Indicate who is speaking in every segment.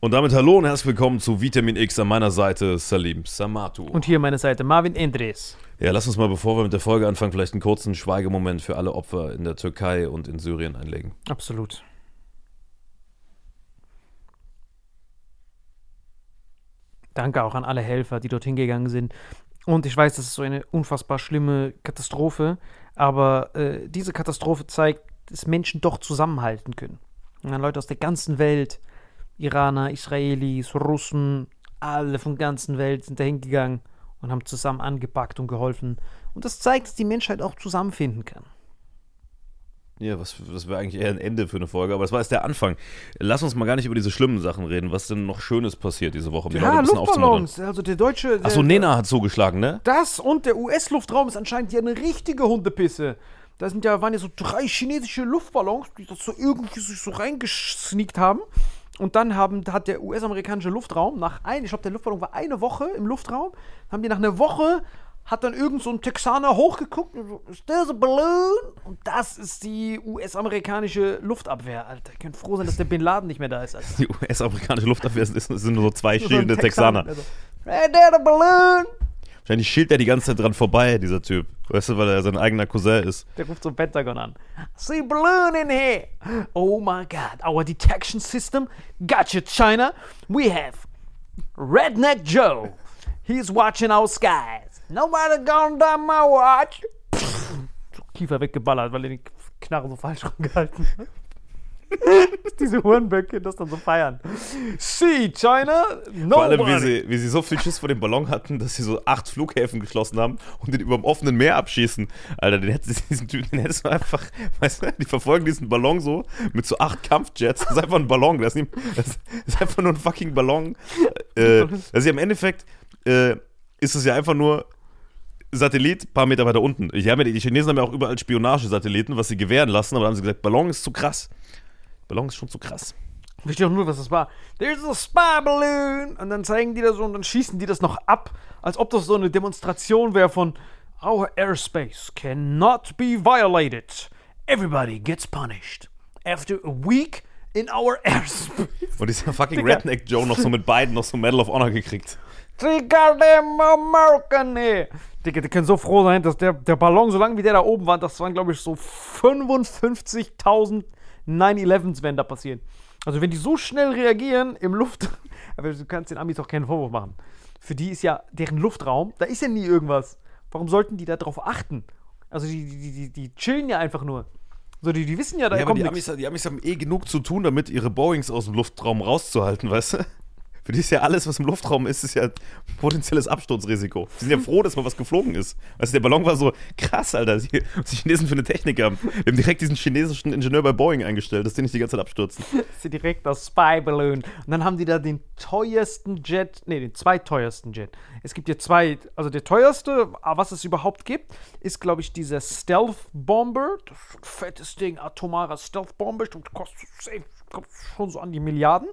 Speaker 1: Und damit hallo und herzlich willkommen zu Vitamin X an meiner Seite Salim Samatu.
Speaker 2: Und hier meine Seite Marvin Endres.
Speaker 1: Ja, lass uns mal, bevor wir mit der Folge anfangen, vielleicht einen kurzen Schweigemoment für alle Opfer in der Türkei und in Syrien einlegen.
Speaker 2: Absolut. Danke auch an alle Helfer, die dorthin gegangen sind. Und ich weiß, das ist so eine unfassbar schlimme Katastrophe, aber äh, diese Katastrophe zeigt, dass Menschen doch zusammenhalten können. Und dann Leute aus der ganzen Welt, Iraner, Israelis, Russen, Alle von der ganzen Welt sind da hingegangen und haben zusammen angepackt und geholfen. Und das zeigt, dass die Menschheit auch zusammenfinden kann.
Speaker 1: Ja, was, das wäre eigentlich eher ein Ende für eine Folge, aber das war jetzt der Anfang. Lass uns mal gar nicht über diese schlimmen Sachen reden. Was denn noch Schönes passiert diese Woche? um die
Speaker 2: Ja,
Speaker 1: ein bisschen aufzumuntern.
Speaker 2: Luftballons. Also der deutsche.
Speaker 1: Achso, Nena hat zugeschlagen, ne?
Speaker 2: Das und der US-Luftraum ist anscheinend ja eine richtige Hundepisse. Da sind ja, waren ja so drei chinesische Luftballons, die das so irgendwie sich so reingesneakt haben. Und dann haben, hat der US-amerikanische Luftraum nach ein, ich glaube, der Luftballon war eine Woche im Luftraum, haben die nach einer Woche, hat dann irgend so ein Texaner hochgeguckt und so, is this a balloon? Und das ist die US-amerikanische Luftabwehr, Alter. Ihr könnt froh sein, dass der Bin Laden nicht mehr da ist, Alter.
Speaker 1: Die US-amerikanische Luftabwehr sind, sind nur so zwei
Speaker 2: So ein
Speaker 1: schielende Texaner.
Speaker 2: Also, hey, there the balloon!
Speaker 1: Wahrscheinlich schielt er die ganze Zeit dran vorbei, dieser Typ. Weißt du, weil er sein eigener Cousin ist.
Speaker 2: Der ruft so Pentagon an. See balloon in here. Oh my god. Our detection system got you, China. We have Redneck Joe. He's watching our skies. Nobody gonna down my watch. Kiefer weggeballert, weil er die Knarre so falsch rumgehalten hat. Diese Hurenböcke das dann so feiern. See, China,
Speaker 1: Vor allem, wie sie, wie sie so viel Schiss vor dem Ballon hatten, dass sie so acht Flughäfen geschlossen haben und den über dem offenen Meer abschießen. Alter, den hättest du diesen Typen, den hättest du einfach, weißt du, die verfolgen diesen Ballon so mit so acht Kampfjets. Das ist einfach ein Ballon, das ist, einfach nur ein fucking Ballon. Äh, ja im Endeffekt, äh, ist es ja einfach nur Satellit, paar Meter weiter unten. Ja, die Chinesen haben ja auch überall Spionagesatelliten, was sie gewähren lassen, aber dann haben sie gesagt, Ballon ist zu krass. Ballon ist schon zu krass.
Speaker 2: Ich verstehe auch nur, was das war. There's a spy balloon. Und dann zeigen die das so und dann schießen die das noch ab, als ob das so eine Demonstration wäre von Our airspace cannot be violated. Everybody gets punished. After a week in our airspace.
Speaker 1: Und dieser fucking
Speaker 2: Digga.
Speaker 1: Redneck Joe noch so mit beiden noch so Medal of Honor gekriegt.
Speaker 2: The goddamn American here. Digga, die können so froh sein, dass der, der Ballon, so lange wie der da oben war, das waren, glaube ich, so 55.000 9-11s werden da passieren. Also, wenn die so schnell reagieren im Luft. Aber du kannst den Amis auch keinen Vorwurf machen. Für die ist ja deren Luftraum, da ist ja nie irgendwas. Warum sollten die da drauf achten? Also, die, die, die, die chillen ja einfach nur. So, die, die wissen ja, da
Speaker 1: Ja,
Speaker 2: kommt
Speaker 1: die. Amis, die Amis haben eh genug zu tun, damit ihre Boeings aus dem Luftraum rauszuhalten, weißt du? Für die ist ja alles, was im Luftraum ist, ist ja potenzielles Absturzrisiko. Die sind ja froh, dass mal was geflogen ist. Du, der Ballon war so krass, Alter. Was die Chinesen für eine Technik haben. Wir haben direkt diesen chinesischen Ingenieur bei Boeing eingestellt, dass die nicht die ganze Zeit abstürzen.
Speaker 2: ist ja direkt das Spy Balloon. Und dann haben die da den teuersten Jet, nee, den zweiteuersten Jet. Es gibt ja zwei, also der teuerste, ah, was es überhaupt gibt, ist, glaube ich, dieser Stealth Bomber. Das ist ein fettes Ding, atomarer Stealth Bomber. Das kostet schon so an die Milliarden.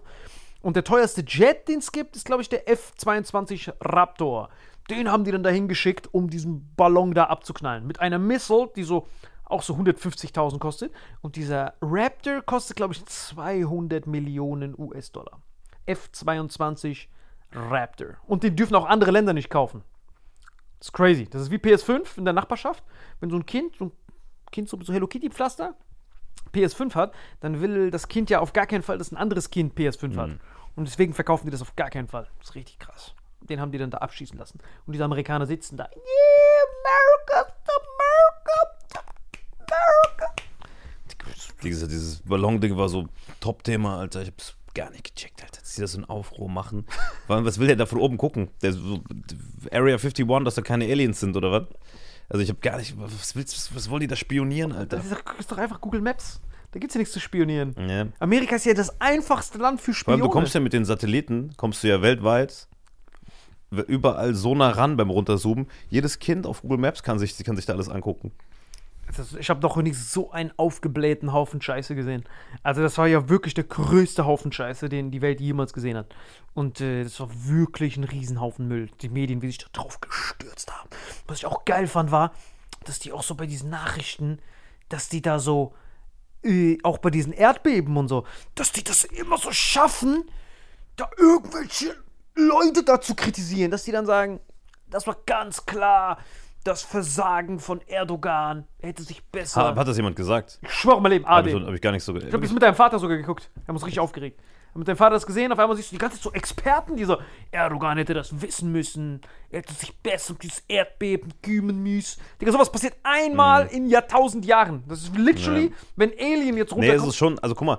Speaker 2: Und der teuerste Jet, den es gibt, ist, glaube ich, der F-22 Raptor. Den haben die dann dahin geschickt, um diesen Ballon da abzuknallen. Mit einer Missile, die so auch so 150.000 kostet. Und dieser Raptor kostet, glaube ich, 200 Millionen US-Dollar. F-22 Raptor. Und den dürfen auch andere Länder nicht kaufen. Das ist crazy. Das ist wie PS5 in der Nachbarschaft. Wenn so ein Kind, so ein Kind so, so Hello Kitty-Pflaster, PS5 hat, dann will das Kind ja auf gar keinen Fall, dass ein anderes Kind PS5 hat. Und deswegen verkaufen die das auf gar keinen Fall. Das ist richtig krass. Den haben die dann da abschießen lassen. Und diese Amerikaner sitzen da. Yeah, America, America, America.
Speaker 1: Dieses, dieses Ballon-Ding war so Top-Thema, Alter. Ich hab's gar nicht gecheckt, Alter. Dass die das so in Aufruhr machen. Was will der da von oben gucken? Der so, Area 51, dass da keine Aliens sind, oder was? Also ich hab gar nicht. Was willst was, was wollen die da spionieren, Alter?
Speaker 2: Das ist doch, ist doch einfach Google Maps. Da gibt's ja nichts zu spionieren.
Speaker 1: Ja.
Speaker 2: Amerika ist ja das einfachste Land für
Speaker 1: Vor allem,
Speaker 2: Spione.
Speaker 1: du kommst ja mit den Satelliten, kommst du ja weltweit überall so nah ran beim Runterzoomen. Jedes Kind auf Google Maps kann sich, kann sich da alles angucken.
Speaker 2: Ich habe noch nie so einen aufgeblähten Haufen Scheiße gesehen. Also das war ja wirklich der größte Haufen Scheiße, den die Welt jemals gesehen hat. Und äh, das war wirklich ein Riesenhaufen Müll. Die Medien, wie sich da drauf gestürzt haben. Was ich auch geil fand, war, dass die auch so bei diesen Nachrichten, dass die da so, äh, auch bei diesen Erdbeben und so, dass die das immer so schaffen, da irgendwelche Leute dazu kritisieren, dass die dann sagen, das war ganz klar das Versagen von Erdogan. Er hätte sich besser.
Speaker 1: Ha, hat das jemand gesagt?
Speaker 2: ich schwöre mal Leben,
Speaker 1: Habe
Speaker 2: AD.
Speaker 1: ich, hab ich gar nicht so
Speaker 2: Ich habe das mit deinem Vater sogar geguckt. Wir haben uns richtig aufgeregt. Und mit deinem Vater das gesehen, auf einmal siehst du die ganze Zeit so Experten, die so, Erdogan hätte das wissen müssen, er hätte sich besser um dieses Erdbeben kümmern müssen. Digga, sowas passiert einmal in Jahrtausend Jahren. Das ist literally,
Speaker 1: Ja.
Speaker 2: wenn Alien jetzt
Speaker 1: Nee, es
Speaker 2: runterkommt.
Speaker 1: ist schon, also guck mal,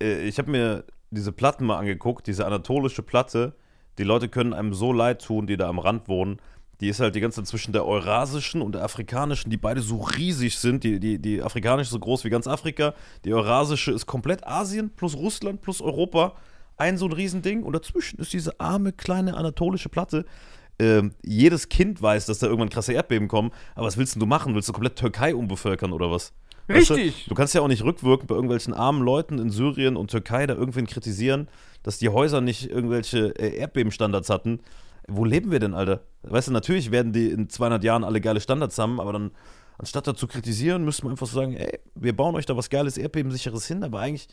Speaker 1: äh, ich habe mir diese Platten mal angeguckt, diese anatolische Platte, die Leute können einem so leid tun, die da am Rand wohnen. Die ist halt die ganze Zeit zwischen der eurasischen und der afrikanischen, die beide so riesig sind. Die, die, die afrikanische ist so groß wie ganz Afrika. Die eurasische ist komplett Asien plus Russland plus Europa. Ein so ein Riesending. Und dazwischen ist diese arme, kleine anatolische Platte. Ähm, jedes Kind weiß, dass da irgendwann krasse Erdbeben kommen. Aber was willst denn du machen? Willst du komplett Türkei umbevölkern oder was? Weißt
Speaker 2: Richtig.
Speaker 1: Du, du kannst ja auch nicht rückwirkend bei irgendwelchen armen Leuten in Syrien und Türkei da irgendwen kritisieren, dass die Häuser nicht irgendwelche äh, Erdbebenstandards hatten. Wo leben wir denn, Alter? Weißt du, natürlich werden die in 200 Jahren alle geile Standards haben, aber dann, anstatt da zu kritisieren, müsste man einfach so sagen, ey, wir bauen euch da was Geiles, Erdbebensicheres hin, aber eigentlich,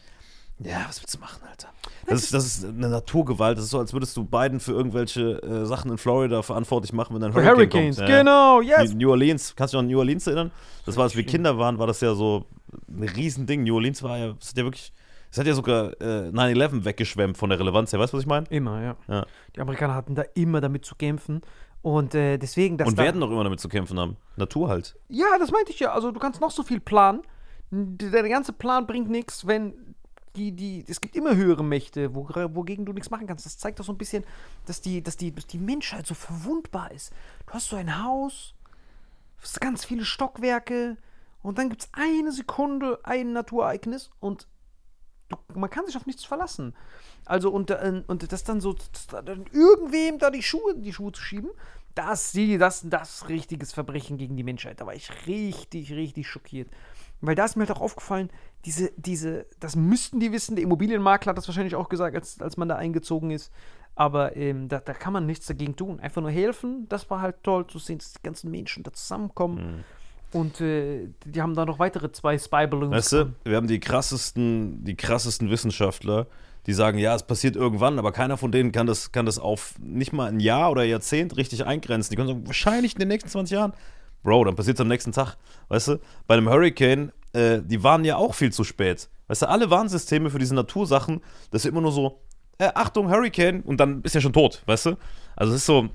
Speaker 1: ja, was willst du machen, Alter? Das ist, das ist eine Naturgewalt. Das ist so, als würdest du Biden für irgendwelche äh, Sachen in Florida verantwortlich machen, wenn dann Hurricane
Speaker 2: Hurricanes,
Speaker 1: kommt.
Speaker 2: Genau, yes.
Speaker 1: New Orleans, kannst du dich an New Orleans erinnern? Das war, als wir Kinder waren, war das ja so ein Riesending. New Orleans war ja, das hat ja wirklich, das hat ja sogar äh, 9-11 weggeschwemmt von der Relevanz her. Weißt du, was ich meine?
Speaker 2: Immer, ja.
Speaker 1: Ja.
Speaker 2: Die Amerikaner hatten da immer damit zu kämpfen. Und äh, deswegen, dass
Speaker 1: Und werden noch immer damit zu kämpfen haben. Natur halt.
Speaker 2: Ja, das meinte ich ja. Also du kannst noch so viel planen. Der ganze Plan bringt nichts, wenn die, die, es gibt immer höhere Mächte, wo, wogegen du nichts machen kannst. Das zeigt doch so ein bisschen, dass die, dass die, dass die Menschheit so verwundbar ist. Du hast so ein Haus, ganz viele Stockwerke und dann gibt es eine Sekunde ein Naturereignis und man kann sich auf nichts verlassen. Also und, äh, und das dann so dann irgendwem da die Schuhe die Schuhe zu schieben, das sie das das richtiges Verbrechen gegen die Menschheit. Da war ich richtig richtig schockiert, weil da ist mir halt auch aufgefallen, diese diese das müssten die wissen. Der Immobilienmakler hat das wahrscheinlich auch gesagt, als als man da eingezogen ist. Aber ähm, da, da kann man nichts dagegen tun. Einfach nur helfen. Das war halt toll zu sehen, dass die ganzen Menschen da zusammenkommen. Und äh, die haben da noch weitere zwei Spy Balloons.
Speaker 1: Weißt du, wir haben die krassesten, die krassesten Wissenschaftler, die sagen, ja, es passiert irgendwann, aber keiner von denen kann das, kann das auf nicht mal ein Jahr oder Jahrzehnt richtig eingrenzen. Die können sagen, wahrscheinlich in den nächsten 20 Jahren. Bro, dann passiert es am nächsten Tag. Weißt du, bei einem Hurricane, äh, die waren ja auch viel zu spät. Weißt du, alle Warnsysteme für diese Natursachen, das ist immer nur so, äh, Achtung, Hurricane, und dann ist er schon tot, weißt du? Also es ist so,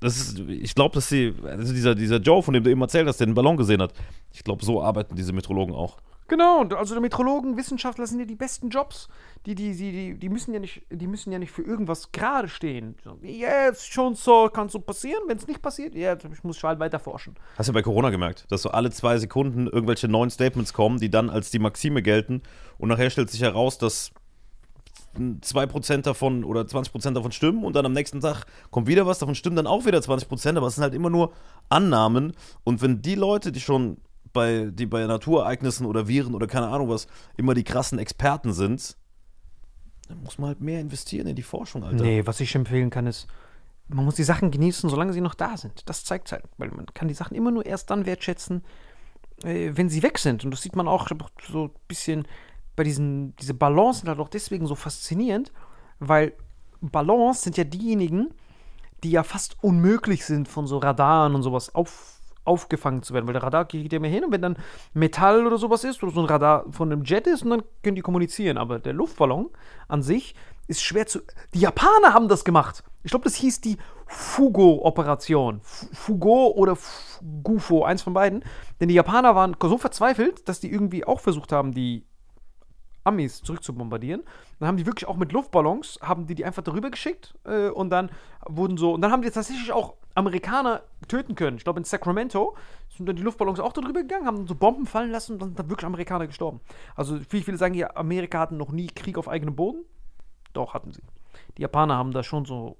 Speaker 1: das ist, ich glaube, dass sie, also dieser, dieser Joe, von dem du eben erzählt hast, der den Ballon gesehen hat, ich glaube, so arbeiten diese Meteorologen auch.
Speaker 2: Genau, und also die Meteorologen, Wissenschaftler sind ja die besten Jobs. Die, die, die, die, müssen, ja nicht, die müssen ja nicht für irgendwas gerade stehen. Jetzt schon so, kann so passieren. Wenn es nicht passiert, ja, ich muss halt weiter forschen.
Speaker 1: Hast du bei Corona gemerkt, dass so alle zwei Sekunden irgendwelche neuen Statements kommen, die dann als die Maxime gelten und nachher stellt sich heraus, dass 2% davon oder 20% davon stimmen und dann am nächsten Tag kommt wieder was, davon stimmen dann auch wieder 20%, aber es sind halt immer nur Annahmen und wenn die Leute, die schon bei, die bei Naturereignissen oder Viren oder keine Ahnung was, immer die krassen Experten sind, dann muss man halt mehr investieren in die Forschung, Alter.
Speaker 2: Nee, was ich empfehlen kann, ist, man muss die Sachen genießen, solange sie noch da sind. Das zeigt halt, weil man kann die Sachen immer nur erst dann wertschätzen, äh, wenn sie weg sind. Und das sieht man auch so ein bisschen bei diesen, diese Balance sind halt auch deswegen so faszinierend, weil Ballons sind ja diejenigen, die ja fast unmöglich sind von so Radaren und sowas auf, aufgefangen zu werden, weil der Radar geht ja mehr hin und wenn dann Metall oder sowas ist oder so ein Radar von einem Jet ist und dann können die kommunizieren, aber der Luftballon an sich ist schwer zu. Die Japaner haben das gemacht. Ich glaube, das hieß die Fugo-Operation. Fugo oder Gufo, eins von beiden. Denn die Japaner waren so verzweifelt, dass die irgendwie auch versucht haben, die Amis zurückzubombardieren. Dann haben die wirklich auch mit Luftballons, haben die die einfach darüber geschickt äh, und dann wurden so, und dann haben die tatsächlich auch Amerikaner töten können. Ich glaube in Sacramento sind dann die Luftballons auch darüber gegangen, haben so Bomben fallen lassen und dann sind da wirklich Amerikaner gestorben. Also viele, viele sagen ja, Amerika hatten noch nie Krieg auf eigenem Boden. Doch, hatten sie. Die Japaner haben da schon so,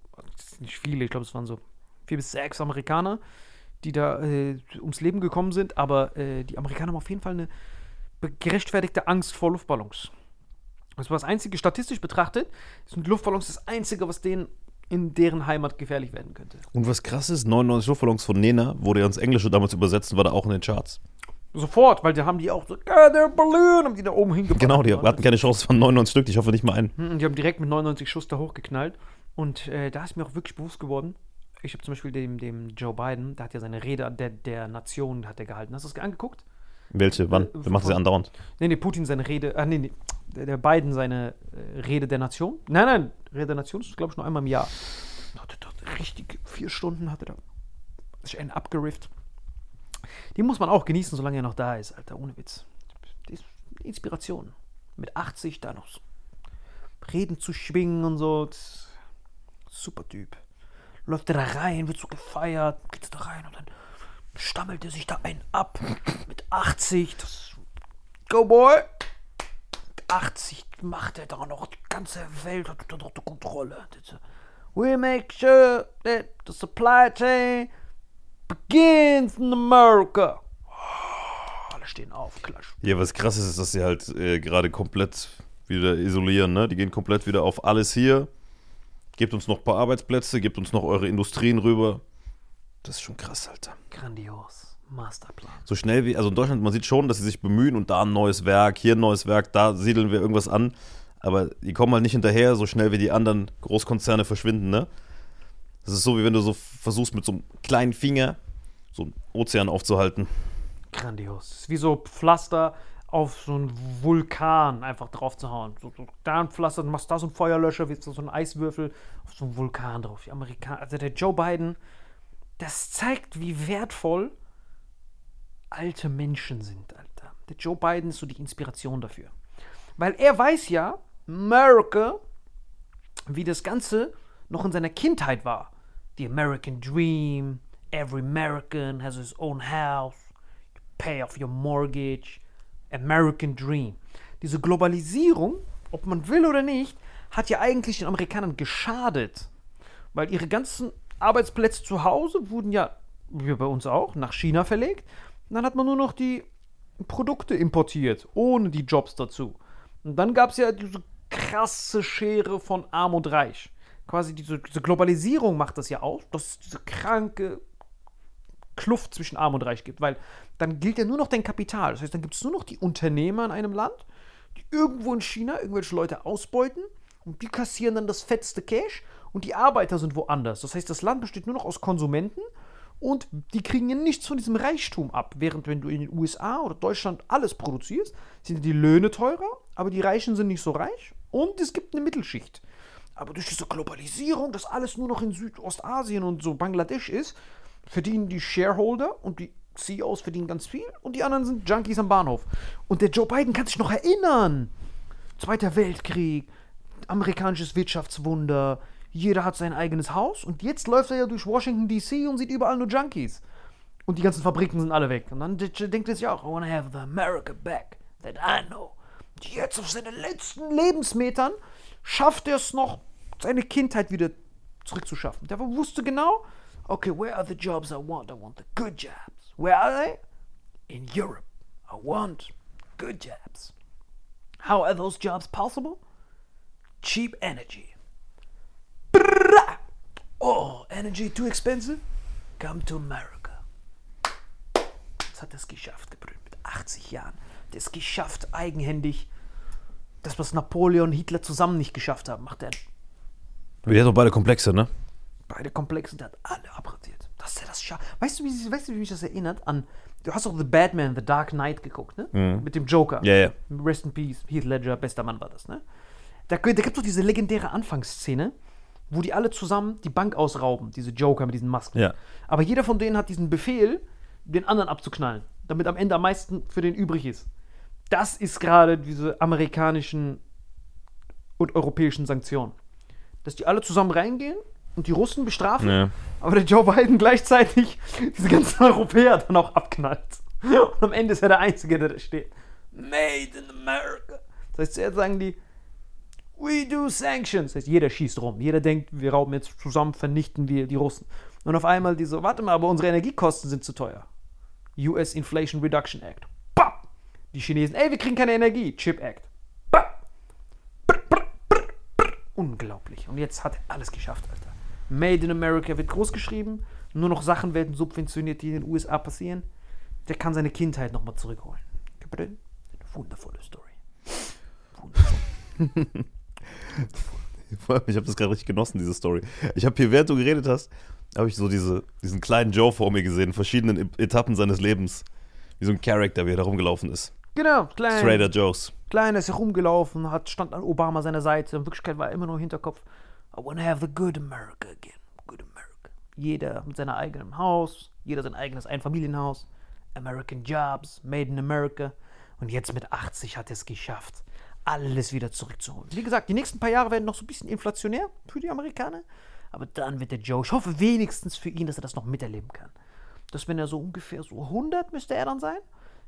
Speaker 2: nicht viele, ich glaube es waren so vier bis sechs Amerikaner, die da äh, ums Leben gekommen sind, aber äh, die Amerikaner haben auf jeden Fall eine gerechtfertigte Angst vor Luftballons. Das war das einzige, statistisch betrachtet, sind Luftballons das einzige, was denen in deren Heimat gefährlich werden könnte.
Speaker 1: Und was krass ist, 99 Luftballons von Nena wurde ja ins Englische damals übersetzt und war da auch in den Charts.
Speaker 2: Sofort, weil da haben die auch so, ah, der Balloon, haben die da oben hingepackt.
Speaker 1: Genau, die hatten keine Chance, waren 99 Stück, ich hoffe nicht mal einen.
Speaker 2: Und die haben direkt mit 99 Schuss da hochgeknallt. Und äh, da ist mir auch wirklich bewusst geworden, ich habe zum Beispiel dem, dem Joe Biden, der hat ja seine Rede der, der Nation hat er gehalten. Hast du das angeguckt?
Speaker 1: Welche, wann?
Speaker 2: Äh,
Speaker 1: Der macht das ja andauernd.
Speaker 2: Nee, nee, Putin seine Rede, ah, nee, nee, der, Biden seine äh, Rede der Nation. Nein, nein, Rede der Nation ist, glaube ich, nur einmal im Jahr. Hat er dort richtig, vier Stunden hat er da sich einen abgerifft. Die muss man auch genießen, solange er noch da ist, Alter, ohne Witz. Die ist Inspiration. Mit 80 da noch so Reden zu schwingen und so. Super Typ. Läuft er da rein, wird so gefeiert, geht da rein und dann stammelt er sich da einen ab mit 80. Das Go Boy! Mit 80 macht er da noch die ganze Welt hat unter Kontrolle. Das, We make sure that the supply chain begins in America. Oh, alle stehen auf, klatschen.
Speaker 1: Ja, was krass ist, ist, dass sie halt äh, gerade komplett wieder isolieren, ne? Die gehen komplett wieder auf alles hier. Gebt uns noch ein paar Arbeitsplätze, gebt uns noch eure Industrien rüber. Das ist schon krass, Alter.
Speaker 2: Grandios. Masterplan.
Speaker 1: So schnell wie, also in Deutschland, man sieht schon, dass sie sich bemühen und da ein neues Werk, hier ein neues Werk, da siedeln wir irgendwas an. Aber die kommen halt nicht hinterher, so schnell wie die anderen Großkonzerne verschwinden, ne? Das ist so, wie wenn du so versuchst, mit so einem kleinen Finger so einen Ozean aufzuhalten.
Speaker 2: Grandios. Das ist wie so Pflaster auf so einen Vulkan einfach drauf zu hauen. So, so da ein Pflaster, dann machst du da so einen Feuerlöscher, wie so ein Eiswürfel auf so einen Vulkan drauf. Die Amerikaner, also der Joe Biden, das zeigt, wie wertvoll alte Menschen sind, Alter. Der Joe Biden ist so die Inspiration dafür. Weil er weiß ja, America, wie das Ganze noch in seiner Kindheit war. The American Dream, every American has his own house, you pay off your mortgage, American Dream. Diese Globalisierung, ob man will oder nicht, hat ja eigentlich den Amerikanern geschadet. Weil ihre ganzen Arbeitsplätze zu Hause wurden ja, wie bei uns auch, nach China verlegt. Und dann hat man nur noch die Produkte importiert, ohne die Jobs dazu. Und dann gab es ja diese krasse Schere von Arm und Reich. Quasi diese, diese Globalisierung macht das ja aus, dass es diese kranke Kluft zwischen Arm und Reich gibt, weil dann gilt ja nur noch dein Kapital. Das heißt, dann gibt es nur noch die Unternehmer in einem Land, die irgendwo in China irgendwelche Leute ausbeuten und die kassieren dann das fetteste Cash und die Arbeiter sind woanders. Das heißt, das Land besteht nur noch aus Konsumenten und die kriegen ja nichts von diesem Reichtum ab. Während wenn du in den USA oder Deutschland alles produzierst, sind die Löhne teurer, aber die Reichen sind nicht so reich und es gibt eine Mittelschicht. Aber durch diese Globalisierung, dass alles nur noch in Südostasien und so Bangladesch ist, verdienen die Shareholder und die CEOs verdienen ganz viel und die anderen sind Junkies am Bahnhof. Und der Joe Biden kann sich noch erinnern. Zweiter Weltkrieg, amerikanisches Wirtschaftswunder, jeder hat sein eigenes Haus und jetzt läuft er ja durch Washington DC und sieht überall nur Junkies. Und die ganzen Fabriken sind alle weg. Und dann denkt er sich auch, I wanna have the America back that I know. Und jetzt auf seinen letzten Lebensmetern schafft er es noch, seine Kindheit wieder zurückzuschaffen. Der wusste genau, okay, where are the jobs I want? I want the good jobs. Where are they? In Europe. I want good jobs. How are those jobs possible? Cheap energy. Oh, energy too expensive? Come to America. Jetzt hat er es geschafft, gebrüllt, mit 80 Jahren. Der es geschafft, eigenhändig. Das, was Napoleon und Hitler zusammen nicht geschafft haben, macht er.
Speaker 1: Wir haben doch beide Komplexe, ne?
Speaker 2: Beide Komplexe, der hat alle abradiert. Dass er das schafft. Weißt du, wie, weißt du, wie mich das erinnert an. Du hast auch The Batman, The Dark Knight geguckt, ne? Mit dem Joker.
Speaker 1: Ja, ja.
Speaker 2: Rest in Peace, Heath Ledger, bester Mann war das, ne? Da, da gibt es doch diese legendäre Anfangsszene, wo die alle zusammen die Bank ausrauben, diese Joker mit diesen Masken.
Speaker 1: Ja.
Speaker 2: Aber jeder von denen hat diesen Befehl, den anderen abzuknallen, damit am Ende am meisten für den übrig ist. Das ist gerade diese amerikanischen und europäischen Sanktionen. Dass die alle zusammen reingehen und die Russen bestrafen,
Speaker 1: Ja.
Speaker 2: aber der Joe Biden gleichzeitig diese ganzen Europäer dann auch abknallt. Und am Ende ist er der Einzige, der da steht. Made in America. Das heißt, zuerst sagen die, we do sanctions. Das heißt, jeder schießt rum. Jeder denkt, wir rauben jetzt zusammen, vernichten wir die Russen. Und auf einmal die so, warte mal, aber unsere Energiekosten sind zu teuer. US Inflation Reduction Act. Bap! Die Chinesen, ey, wir kriegen keine Energie. Chip Act. Bap! Brr, brr, brr, brr. Unglaublich. Und jetzt hat er alles geschafft, Alter. Made in America wird groß geschrieben. Nur noch Sachen werden subventioniert, die in den USA passieren. Der kann seine Kindheit nochmal zurückholen. Eine wundervolle Story. Wundervoll.
Speaker 1: Ich habe das gerade richtig genossen, diese Story. Ich habe hier, während du geredet hast, habe ich so diese, diesen kleinen Joe vor mir gesehen, in verschiedenen E- Etappen seines Lebens. Wie so ein Charakter, wie er da rumgelaufen ist.
Speaker 2: Genau, klein.
Speaker 1: Trader Joes.
Speaker 2: Kleiner ist herumgelaufen, hat, stand an Obama seiner Seite. In Wirklichkeit war er immer nur im Hinterkopf. I wanna have the good America again. Good America. Jeder mit seinem eigenen Haus, jeder sein eigenes Einfamilienhaus. American Jobs, Made in America. Und jetzt mit 80 hat er es geschafft, alles wieder zurückzuholen. Wie gesagt, die nächsten paar Jahre werden noch so ein bisschen inflationär für die Amerikaner. Aber dann wird der Joe, ich hoffe wenigstens für ihn, dass er das noch miterleben kann. Dass wenn er so ungefähr so 100 müsste er dann sein,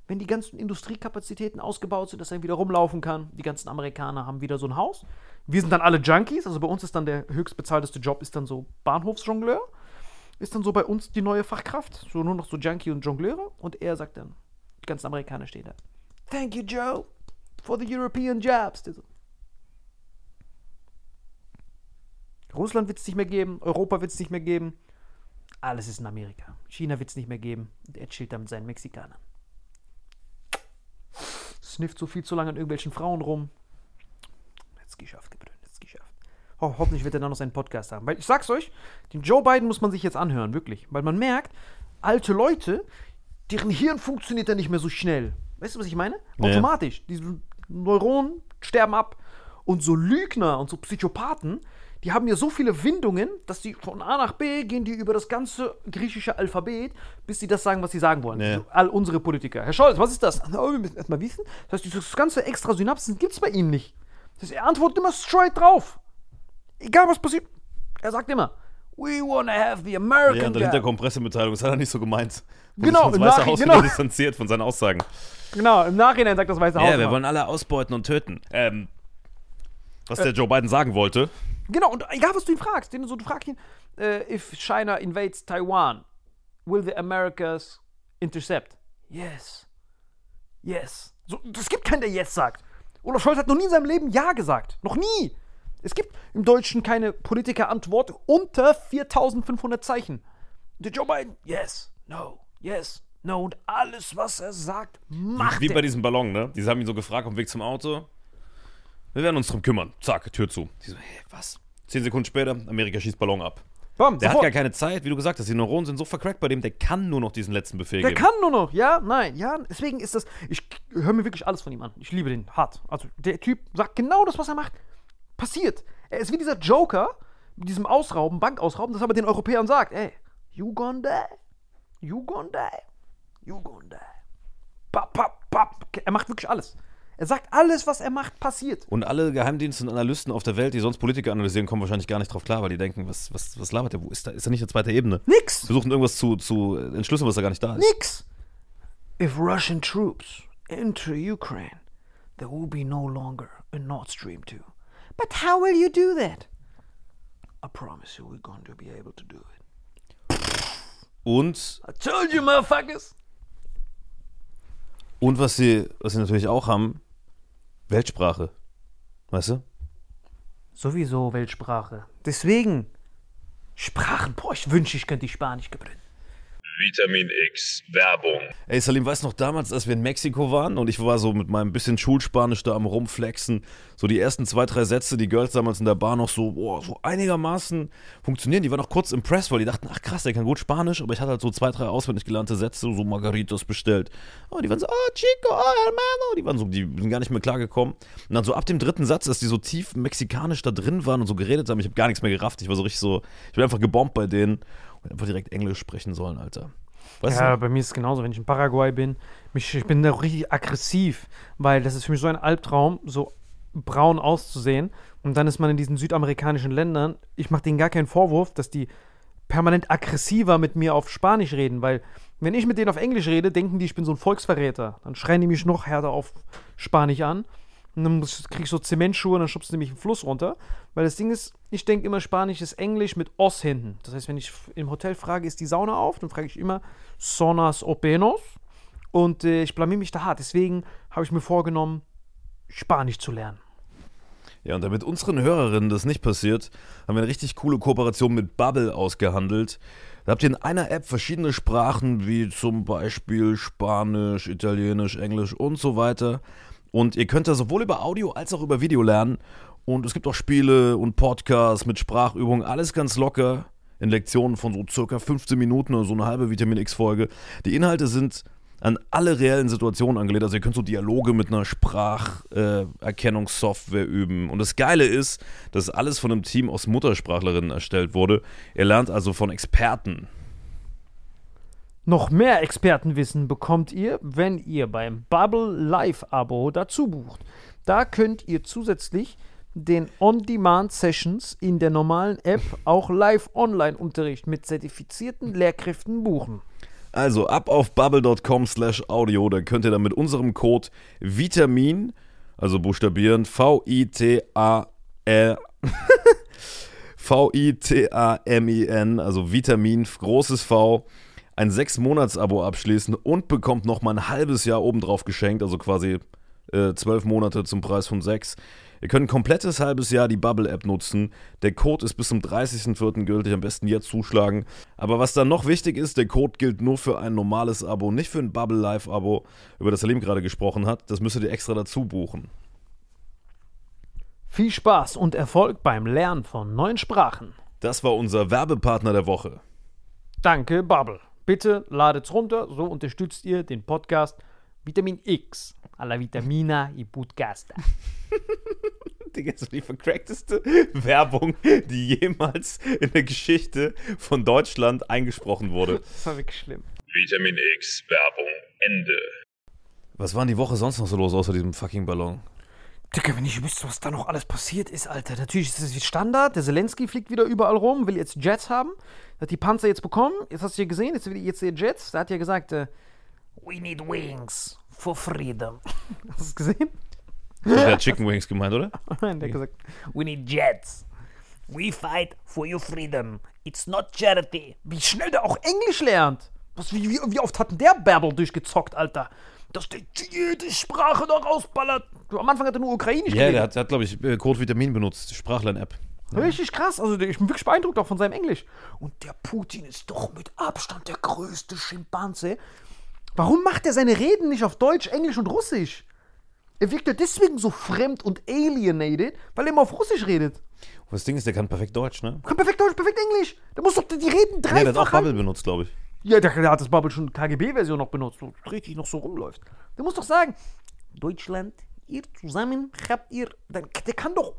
Speaker 2: wenn die ganzen Industriekapazitäten ausgebaut sind, dass er wieder rumlaufen kann. Die ganzen Amerikaner haben wieder so ein Haus. Wir sind dann alle Junkies, also bei uns ist dann der höchstbezahlteste Job ist dann so Bahnhofsjongleur. Ist dann so bei uns die neue Fachkraft, so nur noch so Junkie und Jongleure und er sagt dann, die ganzen Amerikaner stehen da. Thank you, Joe, for the European so, Russland wird es nicht mehr geben, Europa wird es nicht mehr geben. Alles ist in Amerika. China wird es nicht mehr geben. Und er chillt da mit seinen Mexikanern. Snifft so viel zu lange an irgendwelchen Frauen rum. Jetzt geschafft, Gebrünn, jetzt geschafft. Ho hoffentlich wird er dann noch seinen Podcast haben. Weil ich sag's euch, den Joe Biden muss man sich jetzt anhören, wirklich. Weil man merkt, alte Leute, deren Hirn funktioniert dann nicht mehr so schnell. Weißt du, was ich meine?
Speaker 1: Ja.
Speaker 2: Automatisch. Diese Neuronen sterben ab. Und so Lügner und so Psychopathen, die haben ja so viele Windungen, dass die von A nach B gehen die über das ganze griechische Alphabet, bis sie das sagen, was sie sagen wollen. So, all unsere Politiker. Herr Scholz, was ist das? Na, wir müssen erstmal wissen. Das heißt, dieses ganze extra Synapsen gibt es bei ihm nicht. Das heißt, er antwortet immer straight drauf. Egal was passiert. Er sagt immer, we wanna have the American
Speaker 1: Ja, und
Speaker 2: job."
Speaker 1: dahinter kommt Pressemitteilung, das hat er nicht so gemeint. Und
Speaker 2: Genau,
Speaker 1: sich Das Weiße Haus
Speaker 2: genau.
Speaker 1: distanziert von seinen Aussagen.
Speaker 2: Genau, im Nachhinein sagt das Weiße Haus.
Speaker 1: Ja, wir
Speaker 2: immer.
Speaker 1: wollen alle ausbeuten und töten. Ähm, was der Joe Biden sagen wollte.
Speaker 2: Genau, und egal was du ihn fragst, den, so, du fragst ihn, äh, if China invades Taiwan, will the Americas intercept? Yes. Yes. So, es gibt keinen, der Yes sagt. Olaf Scholz hat noch nie in seinem Leben Ja gesagt. Noch nie. Es gibt im Deutschen keine Politikerantwort unter 4500 Zeichen. Der Joe Biden, yes, no, yes, no. Und alles, was er sagt, macht
Speaker 1: Wie bei
Speaker 2: er.
Speaker 1: diesem Ballon, ne? Die haben ihn so gefragt auf dem Weg zum Auto. Wir werden uns drum kümmern. Zack, Tür zu. Die so, hä, was? Zehn Sekunden später, Amerika schießt Ballon ab.
Speaker 2: Bam,
Speaker 1: Der hat
Speaker 2: sofort.
Speaker 1: gar keine Zeit, wie du gesagt hast. Die Neuronen sind so vercrackt bei dem, der kann nur noch diesen letzten Befehl
Speaker 2: Der
Speaker 1: geben.
Speaker 2: kann nur noch, ja, nein, ja. Deswegen ist das, ich höre mir wirklich alles von ihm an. Ich liebe den hart. Also der Typ sagt genau das, was er macht. Passiert. Er ist wie dieser Joker mit diesem Ausrauben, Bankausrauben, das aber den Europäern sagt, ey, you gonna die, you gonna die, die. Bap, bap, bap. Er macht wirklich alles. Er sagt alles, was er macht, passiert.
Speaker 1: Und alle Geheimdienste und Analysten auf der Welt, die sonst Politiker analysieren, kommen wahrscheinlich gar nicht drauf klar, weil die denken, was, was, was labert der? Wo ist da? Ist da nicht eine zweite Ebene?
Speaker 2: Nix.
Speaker 1: Versuchen irgendwas zu, zu entschlüsseln, was da gar nicht da ist.
Speaker 2: Nix. If Russian troops enter Ukraine, there will be no longer a Nord Stream 2. But how will you do that? I promise you we're going to be able to do it.
Speaker 1: Und,
Speaker 2: I told you, motherfuckers.
Speaker 1: Und was sie, was sie natürlich auch haben, Weltsprache. Weißt du?
Speaker 2: Sowieso Weltsprache. Deswegen Sprachen. Boah, ich wünsche, ich könnte die Spanisch gebrüllen.
Speaker 3: Vitamin X Werbung.
Speaker 1: Ey, Salim, weißt du noch damals, als wir in Mexiko waren und ich war so mit meinem bisschen Schulspanisch da am Rumflexen, so die ersten zwei, drei Sätze, die Girls damals in der Bar noch so, boah, so einigermaßen funktionieren. Die waren noch kurz impressed, weil die dachten, ach krass, der kann gut Spanisch, aber ich hatte halt so zwei, drei auswendig gelernte Sätze, so Margaritas bestellt. Oh, die waren so, oh, Chico, oh, hermano. Die waren so, die sind gar nicht mehr klargekommen. Und dann so ab dem dritten Satz, dass die so tief mexikanisch da drin waren und so geredet haben, ich habe gar nichts mehr gerafft. Ich war so richtig so, ich bin einfach gebombt bei denen und einfach direkt Englisch sprechen sollen, Alter. Weißt
Speaker 2: Ja,
Speaker 1: du?
Speaker 2: bei mir ist es genauso, wenn ich in Paraguay bin. Mich, ich bin da richtig aggressiv, weil das ist für mich so ein Albtraum, so braun auszusehen. Und dann ist man in diesen südamerikanischen Ländern. Ich mache denen gar keinen Vorwurf, dass die permanent aggressiver mit mir auf Spanisch reden, weil wenn ich mit denen auf Englisch rede, denken die, ich bin so ein Volksverräter. Dann schreien die mich noch härter auf Spanisch an. Und dann muss- krieg ich so Zementschuhe und dann schubst du mich im Fluss runter. Weil das Ding ist, ich denke immer, Spanisch ist Englisch mit Os hinten. Das heißt, wenn ich im Hotel frage, ist die Sauna auf, dann frage ich immer Sonas Openos. Und äh, ich blamier mich da hart. Deswegen habe ich mir vorgenommen, Spanisch zu lernen.
Speaker 1: Ja, und damit unseren Hörerinnen das nicht passiert, haben wir eine richtig coole Kooperation mit Bubble ausgehandelt. Da habt ihr in einer App verschiedene Sprachen, wie zum Beispiel Spanisch, Italienisch, Englisch und so weiter. Und ihr könnt da sowohl über Audio als auch über Video lernen. Und es gibt auch Spiele und Podcasts mit Sprachübungen, alles ganz locker in Lektionen von so circa 15 Minuten oder so eine halbe Vitamin X-Folge. Die Inhalte sind an alle reellen Situationen angelehnt. Also ihr könnt so Dialoge mit einer Spracherkennungssoftware üben. Und das Geile ist, dass alles von einem Team aus Muttersprachlerinnen erstellt wurde. Ihr lernt also von Experten.
Speaker 2: Noch mehr Expertenwissen bekommt ihr, wenn ihr beim Bubble Live Abo dazu bucht. Da könnt ihr zusätzlich den On-Demand-Sessions in der normalen App auch Live-Online-Unterricht mit zertifizierten Lehrkräften buchen.
Speaker 1: Also ab auf bubble.com slash audio, da könnt ihr dann mit unserem Code Vitamin, also buchstabieren V-I-T-A-R V-I-T-A-M-I-N, also Vitamin, großes V, ein 6-Monats-Abo abschließen und bekommt nochmal ein halbes Jahr obendrauf geschenkt, also quasi äh, 12 Monate zum Preis von 6. Ihr könnt ein komplettes halbes Jahr die Bubble-App nutzen. Der Code ist bis zum 30.04. gültig, am besten jetzt zuschlagen. Aber was dann noch wichtig ist, der Code gilt nur für ein normales Abo, nicht für ein Bubble Live-Abo, über das Salim gerade gesprochen hat. Das müsstet ihr extra dazu buchen.
Speaker 2: Viel Spaß und Erfolg beim Lernen von neuen Sprachen.
Speaker 1: Das war unser Werbepartner der Woche.
Speaker 2: Danke, Bubble. Bitte ladet's runter, so unterstützt ihr den Podcast Vitamin X. Alla Vitamina i Podcasta.
Speaker 1: Digga, das ist die vercrackteste Werbung, die jemals in der Geschichte von Deutschland eingesprochen wurde.
Speaker 2: Das war wirklich schlimm.
Speaker 3: Vitamin X Werbung Ende.
Speaker 1: Was war in die Woche sonst noch so los außer diesem fucking Ballon?
Speaker 2: Digga, wenn ich wüsste, was da noch alles passiert ist, Alter. Natürlich ist das wie Standard. Der Zelensky fliegt wieder überall rum, will jetzt Jets haben. Hat die Panzer jetzt bekommen. Jetzt hast du ja gesehen, jetzt will jetzt die Jets. Da hat ja gesagt, äh, we need wings for freedom. Hast du es gesehen?
Speaker 1: Der hat Chicken Wings gemeint, oder?
Speaker 2: Der hat gesagt, we need jets. We fight for your freedom. It's not charity. Wie schnell der auch Englisch lernt. Was, wie, wie, wie oft hat denn der Bärbel durchgezockt, Alter? Dass der jede Sprache noch rausballert. Am Anfang hat er nur Ukrainisch
Speaker 1: Ja, der
Speaker 2: geredet.
Speaker 1: hat, hat glaube ich, äh, Code Vitamin benutzt, Sprachlern-App.
Speaker 2: Richtig krass. Also der- ich bin wirklich beeindruckt auch von seinem Englisch. Und der Putin ist doch mit Abstand der größte Schimpanse. Warum macht er seine Reden nicht auf Deutsch, Englisch und Russisch? Er wirkt ja deswegen so fremd und alienated, weil er immer auf Russisch redet.
Speaker 1: Und das Ding ist, der kann perfekt Deutsch, ne?
Speaker 2: Kann perfekt Deutsch, perfekt Englisch. Der muss doch die Reden
Speaker 1: Ja, der hat auch
Speaker 2: dreifach
Speaker 1: Bubble
Speaker 2: halten.
Speaker 1: benutzt, glaube ich.
Speaker 2: Ja, der, der hat das Bubble schon KGB-Version noch benutzt, so richtig noch so rumläuft. Der muss doch sagen, Deutschland, ihr zusammen habt ihr, der, der kann doch,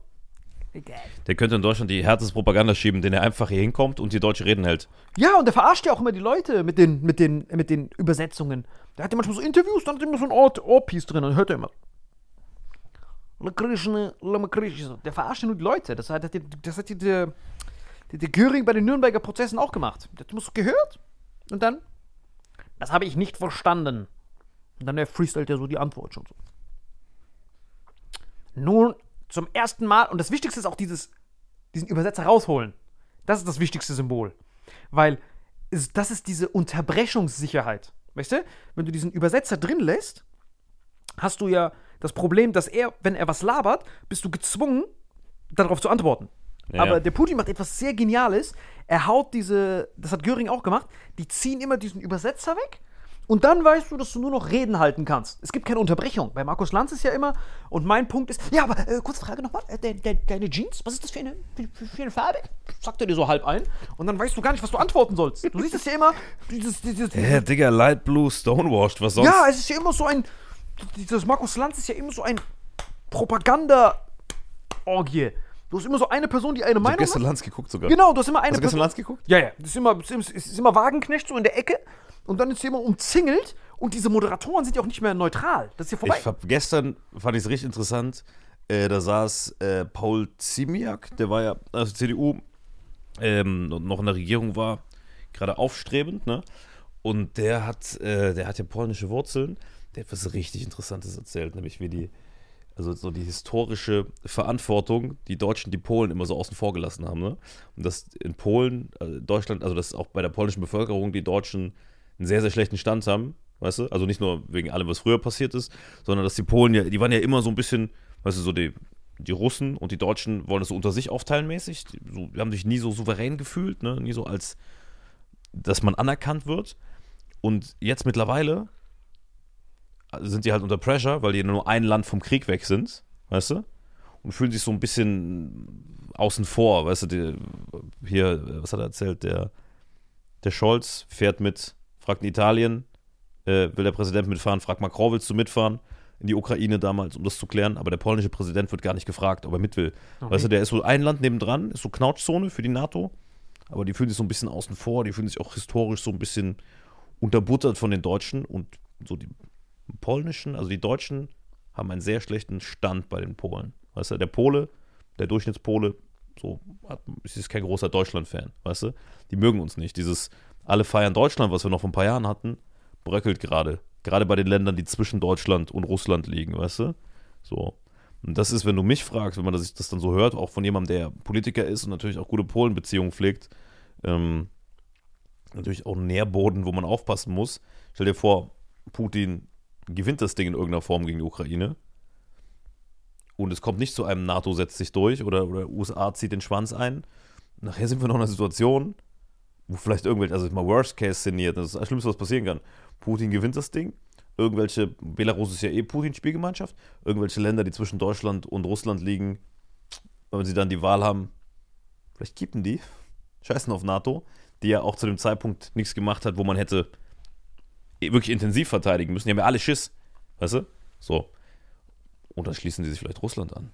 Speaker 2: egal.
Speaker 1: Der könnte in Deutschland die härteste Propaganda schieben, den er einfach hier hinkommt und die deutsche Reden hält.
Speaker 2: Ja, und der verarscht ja auch immer die Leute mit den, mit den, mit den Übersetzungen. Der hat ja manchmal so Interviews, dann hat er immer so ein Ohr- Ohrpiece drin und hört er immer. Der verarscht ja nur die Leute. Das hat, das hat die, der, der, der Göring bei den Nürnberger Prozessen auch gemacht. Der hat immer so gehört und dann, das habe ich nicht verstanden. Und dann freestylt er so die Antwort schon so. Nun, zum ersten Mal, und das Wichtigste ist auch dieses, diesen Übersetzer rausholen. Das ist das wichtigste Symbol. Weil das ist diese Unterbrechungssicherheit. Weißt du? Wenn du diesen Übersetzer drin lässt, hast du ja das Problem, dass er, wenn er was labert, bist du gezwungen, darauf zu antworten.
Speaker 1: Ja,
Speaker 2: Aber
Speaker 1: ja.
Speaker 2: der Putin macht etwas sehr Geniales. Er haut diese, das hat Göring auch gemacht, die ziehen immer diesen Übersetzer weg. Und dann weißt du, dass du nur noch Reden halten kannst. Es gibt keine Unterbrechung. Bei Markus Lanz ist ja immer, und mein Punkt ist, ja, aber äh, kurze Frage nochmal, äh, de, de, deine Jeans, was ist das für eine, für, für, eine Farbe? Sagt er dir so halb ein. Und dann weißt du gar nicht, was du antworten sollst. Du siehst es ja immer, dieses, dieses,
Speaker 1: Hä, Digga, Light Blue Stonewashed, was sonst?
Speaker 2: ja, es ist ja immer so ein. Dieses Markus Lanz ist ja immer so ein Propaganda-Orgie. Du hast immer so eine Person, die eine
Speaker 1: ich
Speaker 2: Meinung
Speaker 1: gestern
Speaker 2: hat.
Speaker 1: Lanz geguckt sogar.
Speaker 2: Genau, du hast immer eine
Speaker 1: Hast du gestern
Speaker 2: Person.
Speaker 1: Lanz geguckt?
Speaker 2: Ja, ja. Das ist immer, es ist, ist immer Wagenknecht so in der Ecke. Und dann ist sie immer umzingelt. Und diese Moderatoren sind ja auch nicht mehr neutral. Das ist ja vorbei.
Speaker 1: Ich hab, gestern fand ich es richtig interessant. Äh, da saß äh, Paul Ziemiak, der war ja, also CDU, ähm, noch in der Regierung war, gerade aufstrebend, ne? Und der hat, äh, der hat ja polnische Wurzeln. Der hat was richtig Interessantes erzählt, nämlich wie die, also so die historische Verantwortung, die Deutschen die Polen immer so außen vor gelassen haben, ne? Und dass in Polen, also Deutschland, also dass auch bei der polnischen Bevölkerung die Deutschen einen sehr, sehr schlechten Stand haben, weißt du? Also nicht nur wegen allem, was früher passiert ist, sondern dass die Polen ja, die waren ja immer so ein bisschen, weißt du, so die, die Russen und die Deutschen wollen das so unter sich aufteilen mäßig. Die, so, die haben sich nie so souverän gefühlt, ne? Nie so als, dass man anerkannt wird. Und jetzt mittlerweile sind die halt unter Pressure, weil die nur ein Land vom Krieg weg sind, weißt du? Und fühlen sich so ein bisschen außen vor, weißt du? Die, hier, was hat er erzählt? Der, der Scholz fährt mit, fragt in Italien, äh, will der Präsident mitfahren, fragt Macron, willst du mitfahren? In die Ukraine damals, um das zu klären. Aber der polnische Präsident wird gar nicht gefragt, ob er mit will. Weißt du, der ist so ein Land nebendran, ist so Knautschzone für die NATO. Aber die fühlen sich so ein bisschen außen vor, die fühlen sich auch historisch so ein bisschen unterbuttert von den Deutschen und so die polnischen, also die Deutschen haben einen sehr schlechten Stand bei den Polen. Weißt du, der Pole der Durchschnittspole, so, ist kein großer Deutschland-Fan, weißt du? Die mögen uns nicht. Dieses alle feiern Deutschland, was wir noch vor ein paar Jahren hatten, bröckelt gerade. Gerade bei den Ländern, die zwischen Deutschland und Russland liegen, weißt du? So. Und das ist, wenn du mich fragst, wenn man das, das dann so hört, auch von jemandem, der Politiker ist und natürlich auch gute Polenbeziehungen pflegt, ähm, natürlich auch ein Nährboden, wo man aufpassen muss. Stell dir vor, Putin gewinnt das Ding in irgendeiner Form gegen die Ukraine und es kommt nicht zu einem NATO setzt sich durch oder, oder USA zieht den Schwanz ein. Nachher sind wir noch in einer Situation, wo vielleicht irgendwelche, also mal Worst Case szeniert, das ist das Schlimmste, was passieren kann. Putin gewinnt das Ding, irgendwelche, Belarus ist ja eh Putins Spielgemeinschaft, irgendwelche Länder, die zwischen Deutschland und Russland liegen, wenn sie dann die Wahl haben, vielleicht kippen die, scheißen auf NATO, die ja auch zu dem Zeitpunkt nichts gemacht hat, wo man hätte wirklich intensiv verteidigen müssen. Die haben ja alle Schiss, weißt du? So. Und dann schließen die sich vielleicht Russland an.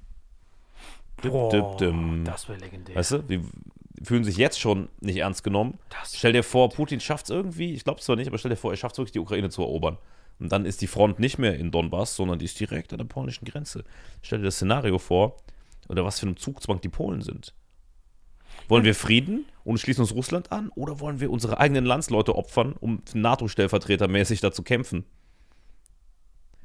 Speaker 1: Dip, dip, dim.
Speaker 2: das wäre legendär.
Speaker 1: Weißt du, die fühlen sich jetzt schon nicht ernst genommen.
Speaker 2: Das-
Speaker 1: stell dir vor, Putin schafft es irgendwie, ich glaube es zwar nicht, aber stell dir vor, er schafft es wirklich, die Ukraine zu erobern. Und dann ist die Front nicht mehr in Donbass, sondern die ist direkt an der polnischen Grenze. Stell dir das Szenario vor, oder was für ein Zugzwang die Polen sind. Wollen wir Frieden und schließen uns Russland an oder wollen wir unsere eigenen Landsleute opfern, um NATO-Stellvertretermäßig da zu kämpfen?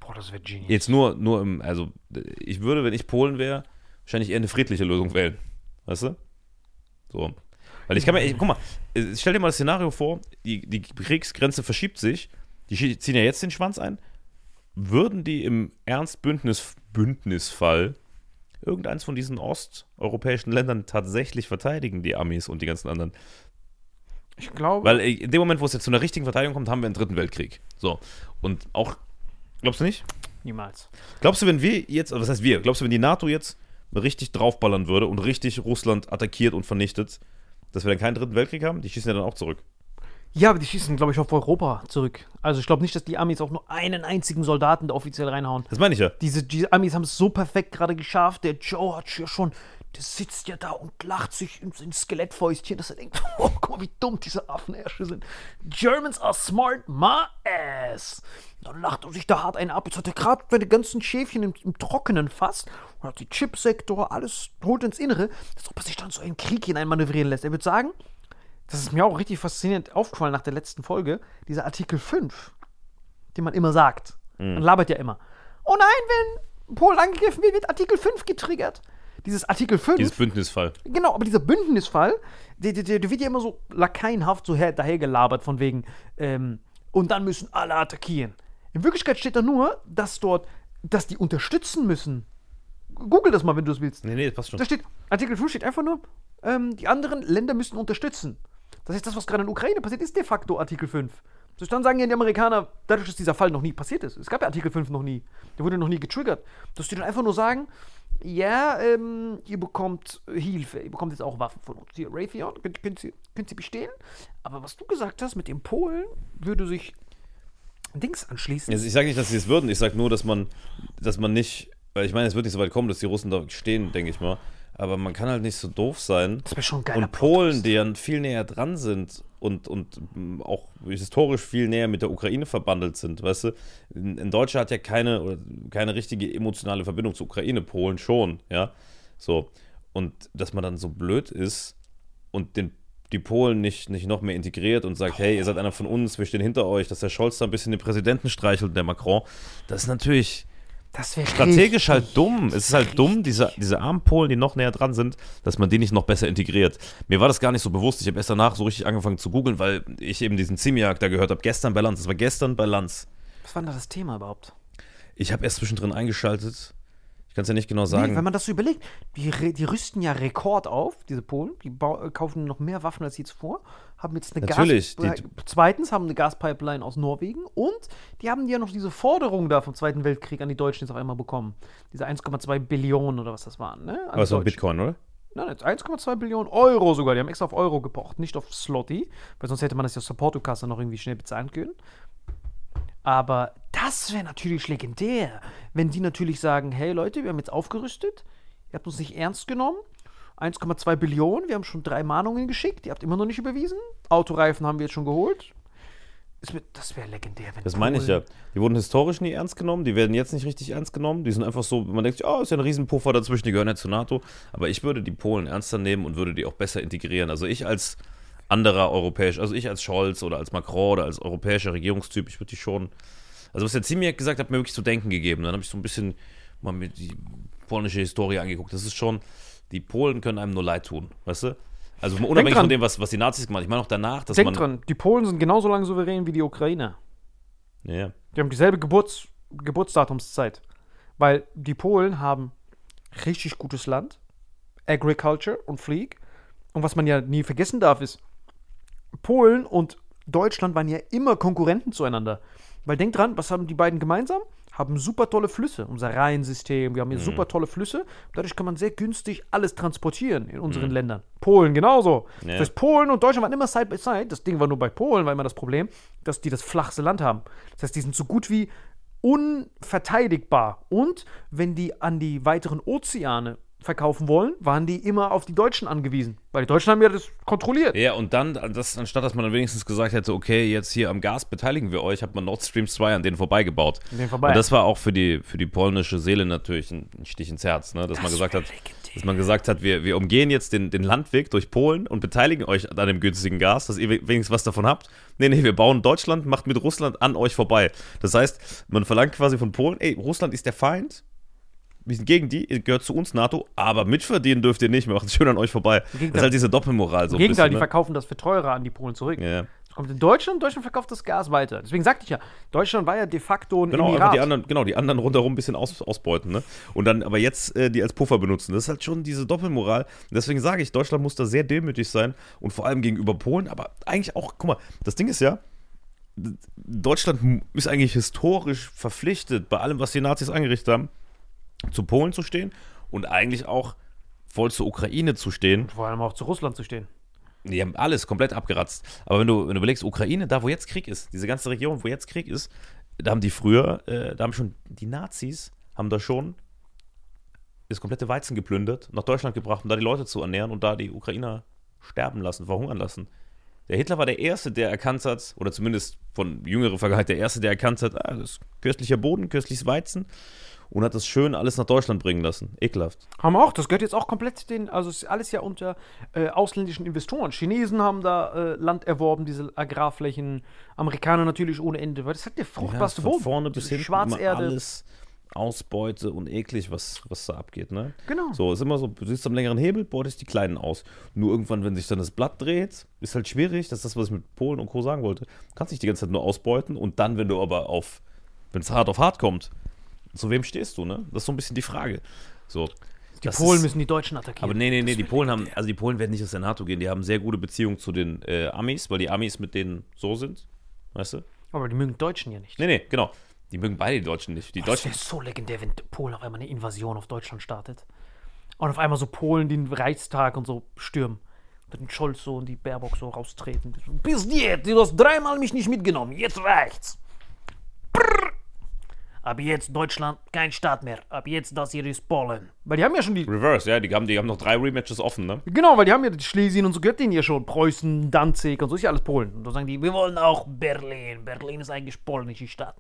Speaker 2: Boah, das wäre genius.
Speaker 1: Jetzt nur, nur im, also ich würde, wenn ich Polen wäre, wahrscheinlich eher eine friedliche Lösung wählen. Weißt du? So. Weil ich kann mir, ich, guck mal, stell dir mal das Szenario vor, die, die Kriegsgrenze verschiebt sich, die ziehen ja jetzt den Schwanz ein. Würden die im Ernstbündnis Bündnisfall irgendeins von diesen osteuropäischen Ländern tatsächlich verteidigen, die Amis und die ganzen anderen?
Speaker 2: Ich glaube,
Speaker 1: Weil äh, in dem Moment, wo es jetzt zu einer richtigen Verteidigung kommt, haben wir einen dritten Weltkrieg. So. Und auch, glaubst du nicht?
Speaker 2: niemals.
Speaker 1: Glaubst du, wenn wir jetzt, also was heißt wir, glaubst du, wenn die NATO jetzt richtig draufballern würde und richtig Russland attackiert und vernichtet, dass wir dann keinen dritten Weltkrieg haben? Die schießen ja dann auch zurück.
Speaker 2: Ja, aber die schießen, glaube ich, auf Europa zurück. Also ich glaube nicht, dass die Amis auch nur einen einzigen Soldaten da offiziell reinhauen.
Speaker 1: Das meine ich ja.
Speaker 2: Diese, diese Amis haben es so perfekt gerade geschafft. Der Joe hat ja schon, der sitzt ja da und lacht sich ins, ins Skelettfäustchen, dass er denkt, oh, guck mal, wie dumm diese Affenärsche sind. Germans are smart, my ass. Dann lacht er sich da hart einen ab. Jetzt hat er gerade seine ganzen Schäfchen im, im Trockenen fast und hat die Chipsektor, alles holt ins Innere, als ob er sich dann so einen Krieg hinein manövrieren lässt. Er würde sagen, das ist mir auch richtig faszinierend aufgefallen nach der letzten Folge, dieser Artikel 5, den man immer sagt. Man labert ja immer. Oh nein, wenn Polen angegriffen wird, wird Artikel 5 getriggert. Dieses Artikel 5,
Speaker 1: Dieses Bündnisfall.
Speaker 2: genau, aber dieser Bündnisfall, der, der, der wird ja immer so lakaienhaft so her, dahergelabert von wegen, ähm, und dann müssen alle attackieren. In Wirklichkeit steht da nur, dass dort, dass die unterstützen müssen. Google das mal, wenn du es willst.
Speaker 1: Nee, nee, das passt schon.
Speaker 2: Da steht, Artikel 5 steht einfach nur, ähm, die anderen Länder müssen unterstützen. Das heißt, das, was gerade in der Ukraine passiert, ist de facto Artikel 5. So, dann sagen ja die Amerikaner, dadurch, dass dieser Fall noch nie passiert ist, es gab ja Artikel 5 noch nie, der wurde noch nie getriggert, dass die dann einfach nur sagen, ja, ähm, ihr bekommt Hilfe, ihr bekommt jetzt auch Waffen von uns. Hier, Raytheon, könnt, könnt, Sie, könnt Sie bestehlen. Aber was du gesagt hast mit dem Polen, würde sich Dings anschließen.
Speaker 1: Also ich sage nicht, dass sie es würden, ich sage nur, dass man, dass man nicht, weil ich meine, es wird nicht so weit kommen, dass die Russen da stehen, denke ich mal. Aber man kann halt nicht so doof sein.
Speaker 2: Das wäre schon geiler
Speaker 1: Und Polen, die ja viel näher dran sind und, und mm, auch historisch viel näher mit der Ukraine verbandelt sind, weißt du? In, Deutschland hat ja keine, keine richtige emotionale Verbindung zur Ukraine, Polen schon, ja. So. Und dass man dann so blöd ist und den, die Polen nicht, nicht noch mehr integriert und sagt, hey, ihr seid einer von uns, wir stehen hinter euch, dass der Scholz da ein bisschen den Präsidenten streichelt, der Macron, das ist natürlich
Speaker 2: Das wäre
Speaker 1: strategisch halt dumm. Es ist halt dumm, diese, diese armen Polen, die noch näher dran sind, dass man die nicht noch besser integriert. Mir war das gar nicht so bewusst. Ich habe erst danach so richtig angefangen zu googeln, weil ich eben diesen Ziemiak da gehört habe. Gestern bei Lanz. Das war gestern bei Lanz.
Speaker 2: Was war denn da das Thema überhaupt?
Speaker 1: Ich habe erst zwischendrin eingeschaltet. Ich kann es ja nicht genau
Speaker 2: Nee,
Speaker 1: sagen.
Speaker 2: wenn man das so überlegt, die, die rüsten ja Rekord auf, diese Polen. Die äh, kaufen noch mehr Waffen als je zuvor. Haben jetzt eine
Speaker 1: Natürlich,
Speaker 2: Gas.
Speaker 1: die-
Speaker 2: Zweitens haben eine Gaspipeline aus Norwegen. Und die haben ja noch diese Forderung da vom Zweiten Weltkrieg an die Deutschen jetzt auf einmal bekommen. Diese 1,2 Billionen oder was das waren. Ne? An
Speaker 1: Aber es war
Speaker 2: Deutschen.
Speaker 1: Bitcoin, oder?
Speaker 2: Nein, jetzt 1,2 Billionen Euro sogar. Die haben extra auf Euro gepocht, nicht auf Slotty, weil sonst hätte man das ja Portokasse noch irgendwie schnell bezahlen können. Aber das wäre natürlich legendär, wenn die natürlich sagen: Hey Leute, wir haben jetzt aufgerüstet, ihr habt uns nicht ernst genommen. 1,2 Billionen, wir haben schon drei Mahnungen geschickt, ihr habt immer noch nicht überwiesen. Autoreifen haben wir jetzt schon geholt. Das wäre legendär, wenn
Speaker 1: Das meine ich ja. Die wurden historisch nie ernst genommen, die werden jetzt nicht richtig ernst genommen. Die sind einfach so, man denkt sich, oh, ist ja ein Riesenpuffer dazwischen, die gehören ja zur NATO. Aber ich würde die Polen ernster nehmen und würde die auch besser integrieren. Also ich als anderer europäisch, also ich als Scholz oder als Macron oder als europäischer Regierungstyp, ich würde die schon. Also was der Ziemiak gesagt hat, mir wirklich zu denken gegeben. Dann habe ich so ein bisschen mal mir die polnische Historie angeguckt. Das ist schon, die Polen können einem nur leid tun, weißt du? Also unabhängig von dem, was, was die Nazis gemacht haben. Ich meine auch danach, dass
Speaker 2: Denk
Speaker 1: man.
Speaker 2: dran, die Polen sind genauso lange souverän wie die Ukrainer.
Speaker 1: Ja, ja.
Speaker 2: Die haben dieselbe Geburts Geburtsdatumszeit. Weil die Polen haben richtig gutes Land, Agriculture und Fleek. Und was man ja nie vergessen darf, ist, Polen und Deutschland waren ja immer Konkurrenten zueinander. Weil denk dran, was haben die beiden gemeinsam? Haben super tolle Flüsse. Unser Rheinsystem, wir haben hier super tolle Flüsse. Dadurch kann man sehr günstig alles transportieren in unseren Ländern. Polen genauso.
Speaker 1: Ja.
Speaker 2: Das heißt, Polen und Deutschland waren immer Side by Side. Das Ding war nur bei Polen, war immer das Problem, dass die das flachste Land haben. Das heißt, die sind so gut wie unverteidigbar. Und wenn die an die weiteren Ozeane verkaufen wollen, waren die immer auf die Deutschen angewiesen. Weil die Deutschen haben ja das kontrolliert.
Speaker 1: Ja, und dann, das, anstatt dass man dann wenigstens gesagt hätte, okay, jetzt hier am Gas beteiligen wir euch, hat man Nord Stream 2 an denen vorbeigebaut.
Speaker 2: An denen vorbei.
Speaker 1: Und das war auch für die, für die polnische Seele natürlich ein, Stich ins Herz, ne? dass man gesagt hat, dass man gesagt hat, wir, wir umgehen jetzt den, den Landweg durch Polen und beteiligen euch an dem günstigen Gas, dass ihr we- wenigstens was davon habt. Nee, nee, wir bauen Deutschland, macht mit Russland an euch vorbei. Das heißt, man verlangt quasi von Polen, ey, Russland ist der Feind, wir sind gegen die, ihr gehört zu uns, NATO, aber mitverdienen dürft ihr nicht, wir machen es schön an euch vorbei. Das ist halt diese Doppelmoral so
Speaker 2: Im Gegenteil,
Speaker 1: bisschen.
Speaker 2: die
Speaker 1: Ne?
Speaker 2: verkaufen das für teurer an die Polen zurück.
Speaker 1: Ja.
Speaker 2: Das kommt in Deutschland Deutschland verkauft das Gas weiter. Deswegen sagte ich ja, Deutschland war ja de facto ein
Speaker 1: Genau,
Speaker 2: Emirat.
Speaker 1: die anderen, genau, die anderen rundherum ein bisschen aus, ausbeuten, ne? Und dann aber jetzt äh, die als Puffer benutzen. Das ist halt schon diese Doppelmoral. Und deswegen sage ich, Deutschland muss da sehr demütig sein und vor allem gegenüber Polen, aber eigentlich auch, guck mal, das Ding ist ja, Deutschland ist eigentlich historisch verpflichtet, bei allem, was die Nazis angerichtet haben, zu Polen zu stehen und eigentlich auch voll zur Ukraine zu stehen.
Speaker 2: Vor allem auch zu Russland zu stehen.
Speaker 1: Die haben alles komplett abgeratzt. Aber wenn du, wenn du überlegst, Ukraine, da wo jetzt Krieg ist, diese ganze Region, wo jetzt Krieg ist, da haben die früher, äh, da haben schon die Nazis, haben da schon das komplette Weizen geplündert, nach Deutschland gebracht, um da die Leute zu ernähren und da die Ukrainer sterben lassen, verhungern lassen. Der Hitler war der Erste, der erkannt hat, oder zumindest von jüngerer Vergangenheit der Erste, der erkannt hat, ah, das ist köstlicher Boden, köstliches Weizen und hat das schön alles nach Deutschland bringen lassen. Ekelhaft.
Speaker 2: Haben auch, das gehört jetzt auch komplett den, also es ist alles ja unter äh, ausländischen Investoren. Chinesen haben da äh, Land erworben, diese Agrarflächen, Amerikaner natürlich ohne Ende, weil das hat der fruchtbarste
Speaker 1: von
Speaker 2: Boden.
Speaker 1: vorne bis hinten
Speaker 2: Schwarzerde.
Speaker 1: alles Ausbeute und eklig, was, was da abgeht, ne?
Speaker 2: Genau.
Speaker 1: So, ist immer so, du sitzt am längeren Hebel, beutest die Kleinen aus. Nur irgendwann, wenn sich dann das Blatt dreht, ist halt schwierig, das ist das, was ich mit Polen und Co. sagen wollte. Du kannst nicht die ganze Zeit nur ausbeuten und dann, wenn du aber auf, wenn es hart auf hart kommt, zu wem stehst du, ne? Das ist so ein bisschen die Frage. So.
Speaker 2: Die Polen müssen die Deutschen attackieren.
Speaker 1: Aber nee, nee, nee,
Speaker 2: Das
Speaker 1: die Polen haben, also die Polen werden nicht aus der NATO gehen, die haben sehr gute Beziehungen zu den äh, Amis, weil die Amis mit denen so sind, weißt du?
Speaker 2: Aber die mögen Deutschen ja nicht.
Speaker 1: Nee, nee, genau. Die mögen beide die Deutschen nicht. Die
Speaker 2: das
Speaker 1: Deutschen
Speaker 2: wäre so legendär, wenn Polen auf einmal eine Invasion auf Deutschland startet. Und auf einmal so Polen den Reichstag und so stürmen. Mit dem Scholz so und die Baerbock so raustreten. Bis jetzt, du hast dreimal mich nicht mitgenommen, jetzt reicht's. Ab jetzt Deutschland kein Staat mehr. Ab jetzt das hier ist Polen. Weil die haben ja schon die.
Speaker 1: Reverse, ja, die haben, die haben noch drei Rematches offen, ne?
Speaker 2: Genau, weil die haben ja die Schlesien und so gehört denen ja schon. Preußen, Danzig und so ist ja alles Polen. Und da sagen die, wir wollen auch Berlin. Berlin ist eigentlich polnische Stadt.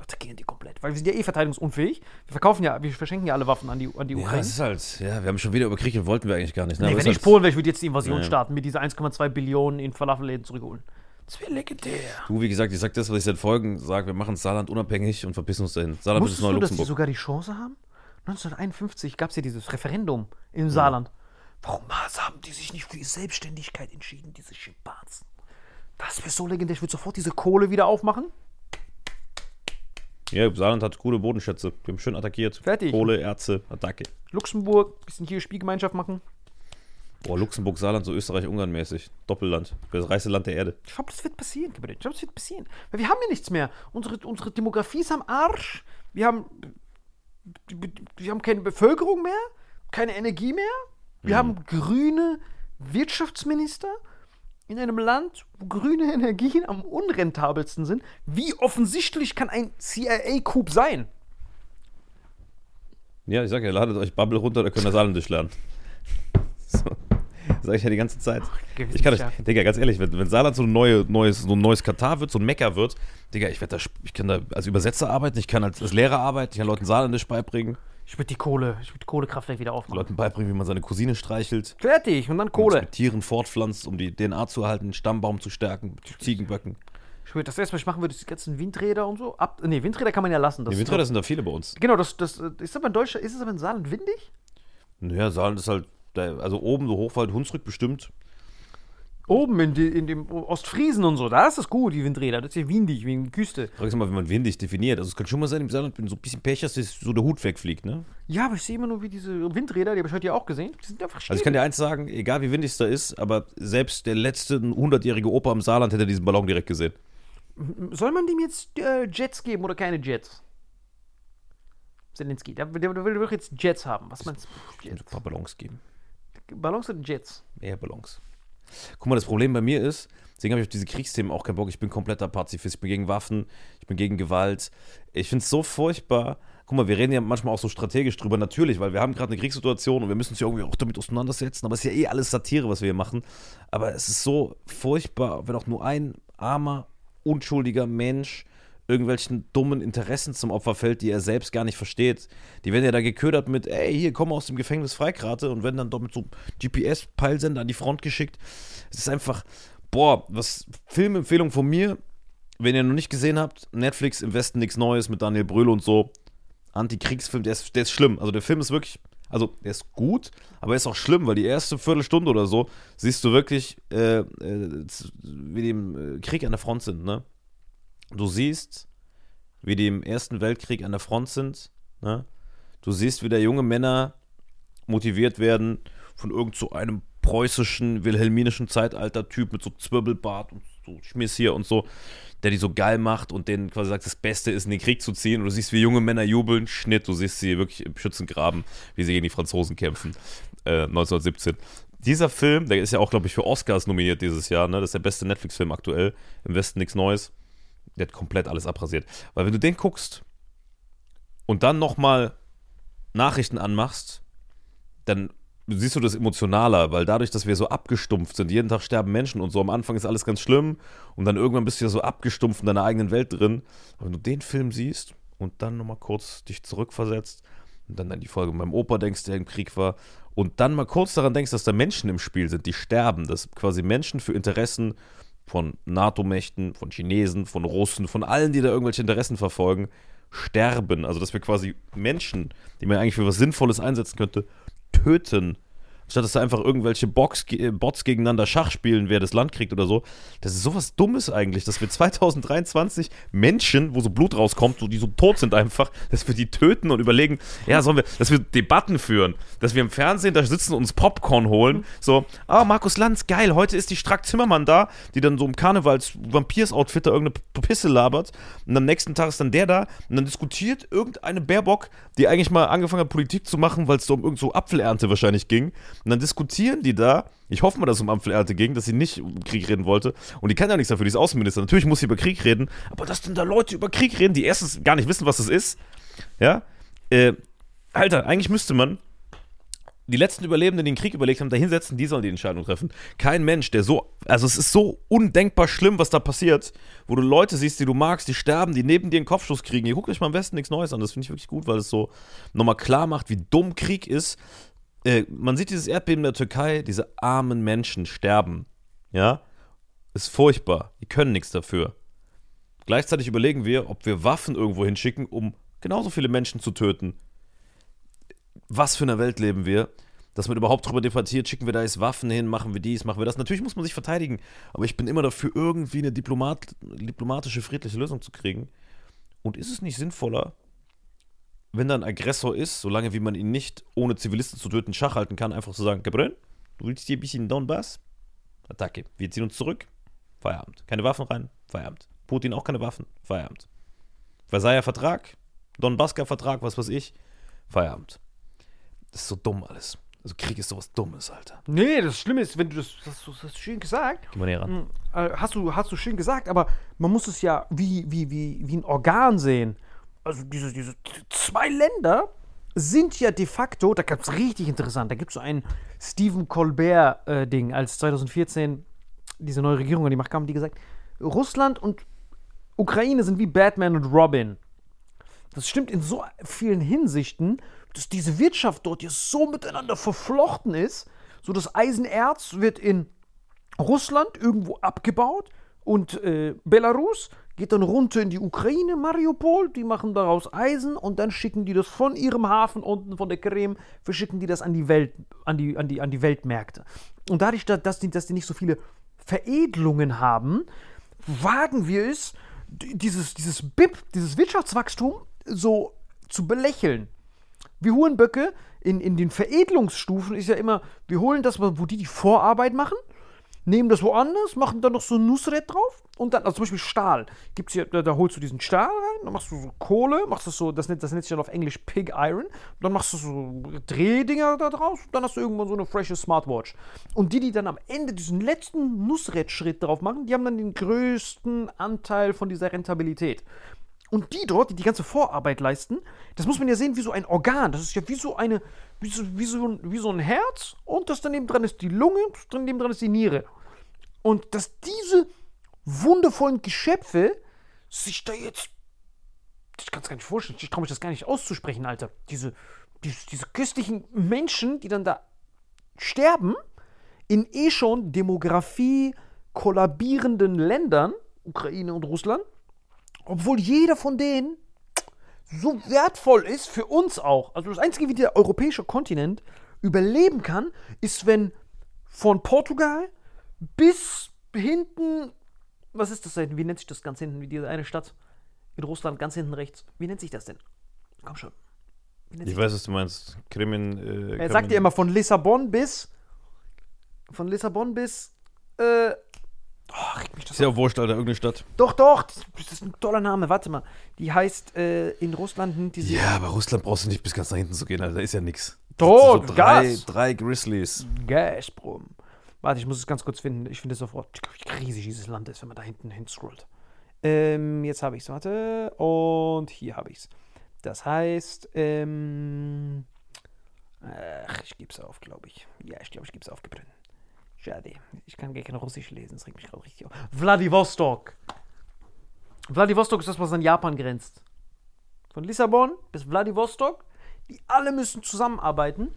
Speaker 2: Attackieren die komplett. Weil wir sind ja eh verteidigungsunfähig. Wir verkaufen ja, wir verschenken ja alle Waffen an die, an die
Speaker 1: Ja,
Speaker 2: Ukraine.
Speaker 1: es ist halt, ja, wir haben schon wieder über Krieg und wollten wir eigentlich gar nicht. Ne?
Speaker 2: Nee,
Speaker 1: Aber
Speaker 2: wenn ich
Speaker 1: ist
Speaker 2: Polen wäre, ich würde jetzt die Invasion
Speaker 1: Ja.
Speaker 2: starten, mit diese 1,2 Billionen in Falafelläden zurückholen. Das wäre legendär.
Speaker 1: du, wie gesagt, ich sag das, was ich seit Folgen sage, wir machen Saarland unabhängig und verpissen uns dahin. Saarland ist
Speaker 2: Wusstest
Speaker 1: das neue
Speaker 2: du, dass die
Speaker 1: Luxemburg.
Speaker 2: sogar die Chance haben? 1951 gab es ja dieses Referendum im Saarland. Warum haben die sich nicht für die Selbstständigkeit entschieden, diese Schimpansen? Das wäre so legendär. Ich würde sofort diese Kohle wieder aufmachen.
Speaker 1: Ja, Saarland hat coole Bodenschätze. Wir haben schön attackiert.
Speaker 2: Fertig.
Speaker 1: Kohle, Erze, Attacke.
Speaker 2: Luxemburg, bisschen hier Spielgemeinschaft machen.
Speaker 1: Boah, Luxemburg, Saarland, so Österreich-Ungarn mäßig. Doppelland. Das reichste Land der Erde.
Speaker 2: Ich glaube, das wird passieren, Gabriel. Ich glaube, das wird passieren. Weil wir haben ja nichts mehr. Unsere, unsere Demografie ist am Arsch. Wir haben, wir haben keine Bevölkerung mehr, keine Energie mehr. Wir haben grüne Wirtschaftsminister in einem Land, wo grüne Energien am unrentabelsten sind. Wie offensichtlich kann ein CIA-Coup sein?
Speaker 1: Ja, ich sag ja, ladet euch Bubble runter, da könnt ihr Saarländisch lernen. So. Sage ich ja die ganze Zeit.
Speaker 2: Gewissen
Speaker 1: Ich kann das. Digga, ganz ehrlich, wenn, wenn Saarland so ein, neue, neues, so ein neues Katar wird, so ein Mecker wird, Digga, ich, werd da, ich kann da als Übersetzer arbeiten, ich kann als, als Lehrer arbeiten, ich kann Leuten Saarländisch beibringen,
Speaker 2: Ich würde die Kohle, ich würde Kohlekraftwerk wieder aufmachen.
Speaker 1: Leuten beibringen, wie man seine Cousine streichelt,
Speaker 2: Fertig und dann Kohle.
Speaker 1: mit Tieren fortpflanzt, um die DNA zu erhalten, Stammbaum zu stärken, Ziegenböcken.
Speaker 2: Ich würde das erste, was ich machen würde, ist die ganzen Windräder und so. Ab, nee, Windräder kann man ja lassen. Das
Speaker 1: Die
Speaker 2: ist
Speaker 1: Windräder sind da viele bei uns.
Speaker 2: Genau, das, das äh, ist aber in Deutschland, ist es aber in Saarland windig?
Speaker 1: Naja, Saarland ist halt, da, also oben so Hochwald, Hunsrück bestimmt.
Speaker 2: Oben in, die, in dem Ostfriesen und so, da ist das gut, die Windräder. Das ist ja windig, wegen der Küste.
Speaker 1: Frag mal, wie man windig definiert. Also es kann schon mal sein, im Saarland, wenn so ein bisschen Pech hast, dass so der Hut wegfliegt, ne?
Speaker 2: Ja, aber ich sehe immer nur, wie diese Windräder, die habe ich heute ja auch gesehen, die sind einfach stehen.
Speaker 1: Also ich kann dir eins sagen, egal wie windig es da ist, aber selbst der letzte 100-jährige Opa im Saarland hätte diesen Ballon direkt gesehen.
Speaker 2: Soll man dem jetzt äh, Jets geben oder keine Jets? Zelensky, der, der, der will doch jetzt Jets haben. Was meinst du?
Speaker 1: Ein
Speaker 2: Jets.
Speaker 1: paar Ballons geben.
Speaker 2: Ballons oder Jets?
Speaker 1: Mehr Ballons. Guck mal, das Problem bei mir ist, deswegen habe ich auf diese Kriegsthemen auch keinen Bock. Ich bin kompletter Pazifist. Ich bin gegen Waffen, ich bin gegen Gewalt. Ich finde es so furchtbar. Guck mal, wir reden ja manchmal auch so strategisch drüber, natürlich, weil wir haben gerade eine Kriegssituation und wir müssen uns ja irgendwie auch damit auseinandersetzen. Aber es ist ja eh alles Satire, was wir hier machen. Aber es ist so furchtbar, wenn auch nur ein armer, unschuldiger Mensch irgendwelchen dummen Interessen zum Opfer fällt, die er selbst gar nicht versteht. Die werden ja da geködert mit, ey, hier, komm aus dem Gefängnis Freikrate und werden dann doch mit so GPS-Peilsender an die Front geschickt. Es ist einfach, boah, was Filmempfehlung von mir, wenn ihr noch nicht gesehen habt, Netflix im Westen nichts Neues mit Daniel Brühl und so. Antikriegsfilm, der ist, der ist schlimm. Also der Film ist wirklich, also der ist gut, aber er ist auch schlimm, weil die erste Viertelstunde oder so siehst du wirklich, äh, äh, wie die im äh, Krieg an der Front sind, ne? Du siehst, wie die im Ersten Weltkrieg an der Front sind, ne? Du siehst, wie da junge Männer motiviert werden von irgend so einem preußischen, wilhelminischen Zeitalter-Typ mit so Zwirbelbart und so Schmiss hier und so, der die so geil macht und denen quasi sagt, das Beste ist, in den Krieg zu ziehen. Und du siehst, wie junge Männer jubeln, Schnitt, du siehst sie wirklich im Schützengraben, wie sie gegen die Franzosen kämpfen, äh, 1917. Dieser Film, der ist ja auch, glaube ich, für Oscars nominiert dieses Jahr, ne? Das ist der beste Netflix-Film aktuell. Im Westen nichts Neues. Der hat komplett alles abrasiert. Weil wenn du den guckst und dann nochmal Nachrichten anmachst, dann siehst du das emotionaler, weil dadurch, dass wir so abgestumpft sind, jeden Tag sterben Menschen und so, am Anfang ist alles ganz schlimm und dann irgendwann bist du ja so abgestumpft in deiner eigenen Welt drin. Aber wenn du den Film siehst und dann nochmal kurz dich zurückversetzt und dann an die Folge mit meinem Opa denkst, der im Krieg war und dann mal kurz daran denkst, dass da Menschen im Spiel sind, die sterben, dass quasi Menschen für Interessen von NATO-Mächten, von Chinesen, von Russen, von allen, die da irgendwelche Interessen verfolgen, sterben. Also dass wir quasi Menschen, die man eigentlich für was Sinnvolles einsetzen könnte, töten. Statt dass da einfach irgendwelche Box, äh, Bots gegeneinander Schach spielen, wer das Land kriegt oder so. Das ist sowas Dummes eigentlich, dass wir 2023 Menschen, wo so Blut rauskommt, so, die so tot sind einfach, dass wir die töten und überlegen, ja, sollen wir, dass wir Debatten führen, dass wir im Fernsehen da sitzen und uns Popcorn holen. So, ah, Markus Lanz, geil, heute ist die Strack Zimmermann da, die dann so im Karnevals-Vampirs-Outfit da irgendeine Pisse labert. Und am nächsten Tag ist dann der da und dann diskutiert irgendeine Baerbock, die eigentlich mal angefangen hat, Politik zu machen, weil es so um irgend so Apfelernte wahrscheinlich ging. Und dann diskutieren die da. Ich hoffe mal, dass es um Apfelernte ging, dass sie nicht um Krieg reden wollte. Und die kann ja nichts dafür, die ist Außenminister. Natürlich muss sie über Krieg reden, aber dass denn da Leute über Krieg reden, die erstens gar nicht wissen, was das ist. Ja? Äh, Alter, eigentlich müsste man die letzten Überlebenden, die den Krieg überlegt haben, da hinsetzen, die sollen die Entscheidung treffen. Kein Mensch, der so, also es ist so undenkbar schlimm, was da passiert, wo du Leute siehst, die du magst, die sterben, die neben dir einen Kopfschuss kriegen. Ihr guckt euch mal am besten nichts Neues an, das finde ich wirklich gut, weil es so nochmal klar macht, wie dumm Krieg ist. Äh, man sieht dieses Erdbeben in der Türkei, diese armen Menschen sterben. Ja, ist furchtbar. Die können nichts dafür. Gleichzeitig überlegen wir, ob wir Waffen irgendwo hinschicken, um genauso viele Menschen zu töten was für eine Welt leben wir, dass man überhaupt darüber debattiert, schicken wir da jetzt Waffen hin, machen wir dies, machen wir das. Natürlich muss man sich verteidigen, aber ich bin immer dafür, irgendwie eine Diplomat, diplomatische, friedliche Lösung zu kriegen. Und ist es nicht sinnvoller, wenn da ein Aggressor ist, solange wie man ihn nicht ohne Zivilisten zu töten Schach halten kann, einfach zu sagen, Gabriel, du willst hier ein bisschen Donbass? Attacke. Wir ziehen uns zurück. Feierabend. Keine Waffen rein. Feierabend. Putin auch keine Waffen. Feierabend. Versailler Vertrag, Donbassker Vertrag, was weiß ich. Feierabend. Das ist so dumm alles. Also Krieg ist sowas Dummes, Alter.
Speaker 2: Nee, das Schlimme ist, wenn du das, das, das hast du schön gesagt.
Speaker 1: Geh mal näher ran.
Speaker 2: Mm, äh, Hast du, hast du schön gesagt, aber man muss es ja wie, wie, wie, wie ein Organ sehen. Also diese, diese zwei Länder, sind ja de facto, da gab es richtig interessant, da gibt es so ein Stephen Colbert-Ding, als 2014 diese neue Regierung an die Macht kam, die gesagt, Russland und Ukraine sind wie Batman und Robin. Das stimmt in so vielen Hinsichten, dass diese Wirtschaft dort jetzt so miteinander verflochten ist. So das Eisenerz wird in Russland irgendwo abgebaut und äh, Belarus geht dann runter in die Ukraine, Mariupol, die machen daraus Eisen und dann schicken die das von ihrem Hafen unten von der Krim, verschicken die das an die Welt, an die, an die, an die Weltmärkte. Und dadurch, dass die, dass die nicht so viele Veredelungen haben, wagen wir es, dieses, dieses BIP, dieses Wirtschaftswachstum so zu belächeln. Wir Hurenböcke in, in den Veredelungsstufen ist ja immer, wir holen das, wo die die Vorarbeit machen, nehmen das woanders, machen dann noch so ein Nussred drauf und dann, also zum Beispiel Stahl. Gibt's hier, da, holst du diesen Stahl rein, dann machst du so Kohle, machst das so, das nennt, das nennt sich dann auf Englisch Pig Iron, dann machst du so Drehdinger da drauf, dann hast du irgendwann so eine frische Smartwatch. Und die, die dann am Ende diesen letzten Nussred-Schritt drauf machen, die haben dann den größten Anteil von dieser Rentabilität. Und die dort, die die ganze Vorarbeit leisten, das muss man ja sehen wie so ein Organ. Das ist ja wie so eine, wie so, wie so, ein, wie so ein Herz und das daneben dran ist die Lunge, daneben dran ist die Niere. Und dass diese wundervollen Geschöpfe sich da jetzt. Ich kann es gar nicht vorstellen, ich traue mich das gar nicht auszusprechen, Alter. Diese, diese, diese köstlichen Menschen, die dann da sterben, in eh schon Demografie kollabierenden Ländern, Ukraine und Russland, obwohl jeder von denen so wertvoll ist für uns auch. Also das Einzige, wie der europäische Kontinent überleben kann, ist, wenn von Portugal bis hinten, was ist das denn? Wie nennt sich das ganz hinten? Wie diese eine Stadt in Russland ganz hinten rechts. Wie nennt sich das denn? Komm schon.
Speaker 1: Ich weiß, was du meinst. Krimin. Äh,
Speaker 2: er sagt ja immer von Lissabon bis. Von Lissabon bis. Äh, oh, regt mich das
Speaker 1: Ist ja wurscht, Alter, irgendeine Stadt.
Speaker 2: Doch, doch, das das ist ein toller Name. Warte mal. Die heißt äh, in Russland diese.
Speaker 1: Ja, aber Russland brauchst du nicht bis ganz nach hinten zu gehen, Alter. Da ist ja nix.
Speaker 2: Doch,
Speaker 1: so drei,
Speaker 2: Gas.
Speaker 1: drei Grizzlies.
Speaker 2: Gazprom. Warte, ich muss es ganz kurz finden. Ich finde es sofort, wie riesig dieses Land ist, wenn man da hinten hinscrollt. Ähm, jetzt habe ich es, warte. Und hier habe ich es. Das heißt, ähm. Ach, ich gebe es auf, glaube ich. Ja, ich glaube, ich gebe es aufgebrannt. Schade. Ich kann gar kein Russisch lesen, das regt mich gerade richtig auf. Vladivostok. Vladivostok ist das, was an Japan grenzt. Von Lissabon bis Vladivostok, die alle müssen zusammenarbeiten,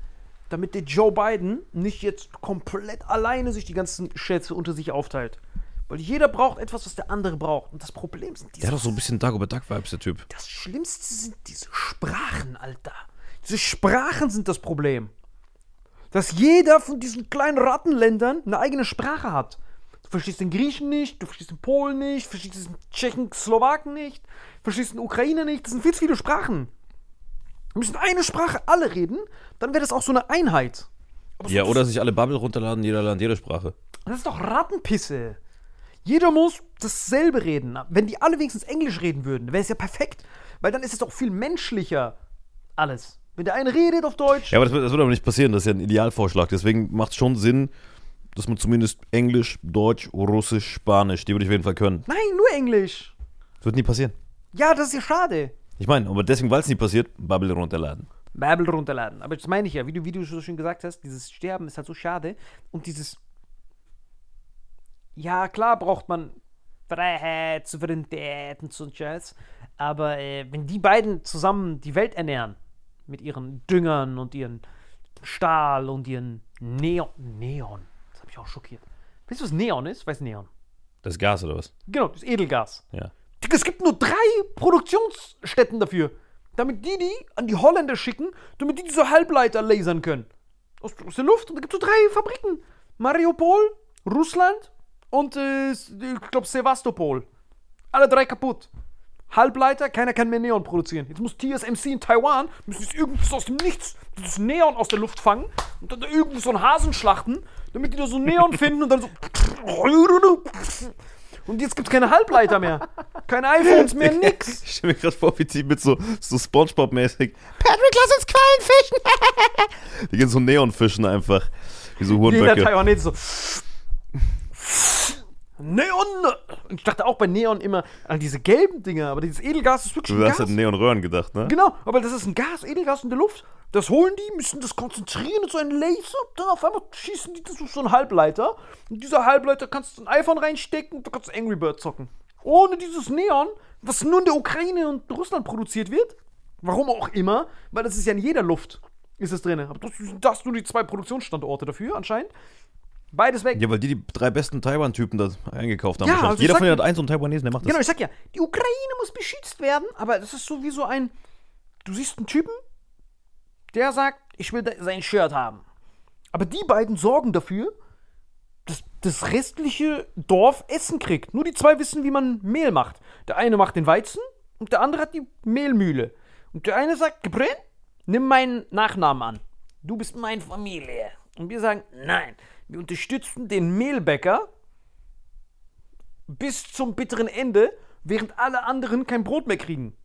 Speaker 2: damit der Joe Biden nicht jetzt komplett alleine sich die ganzen Schätze unter sich aufteilt. Weil jeder braucht etwas, was der andere braucht. Und das Problem sind diese
Speaker 1: Der hat doch so ein bisschen Dagobert Duck-Vibes, der Typ.
Speaker 2: das Schlimmste sind diese Sprachen, Alter. Diese Sprachen sind das Problem. Dass jeder von diesen kleinen Rattenländern eine eigene Sprache hat. Du verstehst den Griechen nicht, du verstehst den Polen nicht, du verstehst den Tschechen, Slowaken nicht, du verstehst den Ukrainer nicht. Das sind viel zu viele Sprachen. Wir müssen eine Sprache alle reden, dann wäre das auch so eine Einheit. Aber so-
Speaker 1: Ja, oder sich alle Bubble runterladen, jeder Land, jede Sprache.
Speaker 2: das ist doch Rattenpisse. Jeder muss dasselbe reden. Wenn die alle wenigstens Englisch reden würden, wäre es ja perfekt. Weil dann ist es doch viel menschlicher alles. Wenn der eine redet auf Deutsch.
Speaker 1: Ja, aber das das wird aber nicht passieren, das ist ja ein Idealvorschlag. Deswegen macht es schon Sinn, dass man zumindest Englisch, Deutsch, Russisch, Spanisch, die würde ich auf jeden Fall können.
Speaker 2: Nein, nur Englisch.
Speaker 1: Das wird nie passieren.
Speaker 2: Ja, das ist ja schade.
Speaker 1: Ich meine, aber deswegen, weil es nie passiert, Bubble runterladen.
Speaker 2: Babel runterladen. Aber das meine ich ja, wie du, wie du so schön gesagt hast, dieses Sterben ist halt so schade. Und dieses. Ja, klar braucht man Freiheit, Souveränität und so ein Scheiß. Aber äh, wenn die beiden zusammen die Welt ernähren, mit ihren Düngern und ihren Stahl und ihren Neon. Neon. Das hat mich auch schockiert. Weißt du, was Neon ist? Weiß Neon.
Speaker 1: Das ist Gas oder was?
Speaker 2: Genau, das ist Edelgas.
Speaker 1: Ja.
Speaker 2: Es gibt nur drei Produktionsstätten dafür. Damit die die an die Holländer schicken, damit die diese Halbleiter lasern können. Aus, aus der Luft. Und da gibt es so drei Fabriken. Mariupol, Russland und äh, ich glaube Sevastopol. Alle drei kaputt. Halbleiter, keiner kann mehr Neon produzieren. Jetzt muss TSMC in Taiwan, müssen jetzt irgendwas aus dem Nichts, dieses Neon aus der Luft fangen und dann da irgendwo so einen Hasen schlachten, damit die da so Neon finden und dann so. Und jetzt gibt's keine Halbleiter mehr. Keine iPhones mehr, nix.
Speaker 1: Ich stelle mir gerade vor, wie die mit so, so Spongebob-mäßig. Patrick, lass uns Quallen fischen! die gehen so Neonfischen einfach. Wie so
Speaker 2: Jeder
Speaker 1: Hurenböcke.
Speaker 2: Taiwanese so. Neon! Und ich dachte auch bei Neon immer an diese gelben Dinger, aber dieses Edelgas ist wirklich
Speaker 1: Du hast
Speaker 2: Gas.
Speaker 1: an Neonröhren gedacht, ne?
Speaker 2: Genau, aber das ist ein Gas, Edelgas in der Luft. Das holen die, müssen das konzentrieren in so einen Laser. Dann auf einmal schießen die das auf so einen Halbleiter. Und dieser Halbleiter kannst du ein iPhone reinstecken und du kannst Angry Bird zocken. Ohne dieses Neon, was nur in der Ukraine und Russland produziert wird. Warum auch immer, weil das ist ja in jeder Luft ist es drin. Aber das sind das nur die zwei Produktionsstandorte dafür anscheinend. Beides weg.
Speaker 1: Ja, weil die die drei besten Taiwan-Typen da eingekauft haben.
Speaker 2: Ja, also
Speaker 1: Jeder von denen hat eins und Taiwanesen, der macht das.
Speaker 2: Genau, ich sag ja, die Ukraine muss beschützt werden, aber das ist so wie so ein. Du siehst einen Typen, der sagt, ich will sein Shirt haben. Aber die beiden sorgen dafür, dass das restliche Dorf Essen kriegt. Nur die zwei wissen, wie man Mehl macht. Der eine macht den Weizen und der andere hat die Mehlmühle. Und der eine sagt, Gebrin, nimm meinen Nachnamen an. Du bist meine Familie. Und wir sagen, nein, wir unterstützen den Mehlbäcker bis zum bitteren Ende, während alle anderen kein Brot mehr kriegen.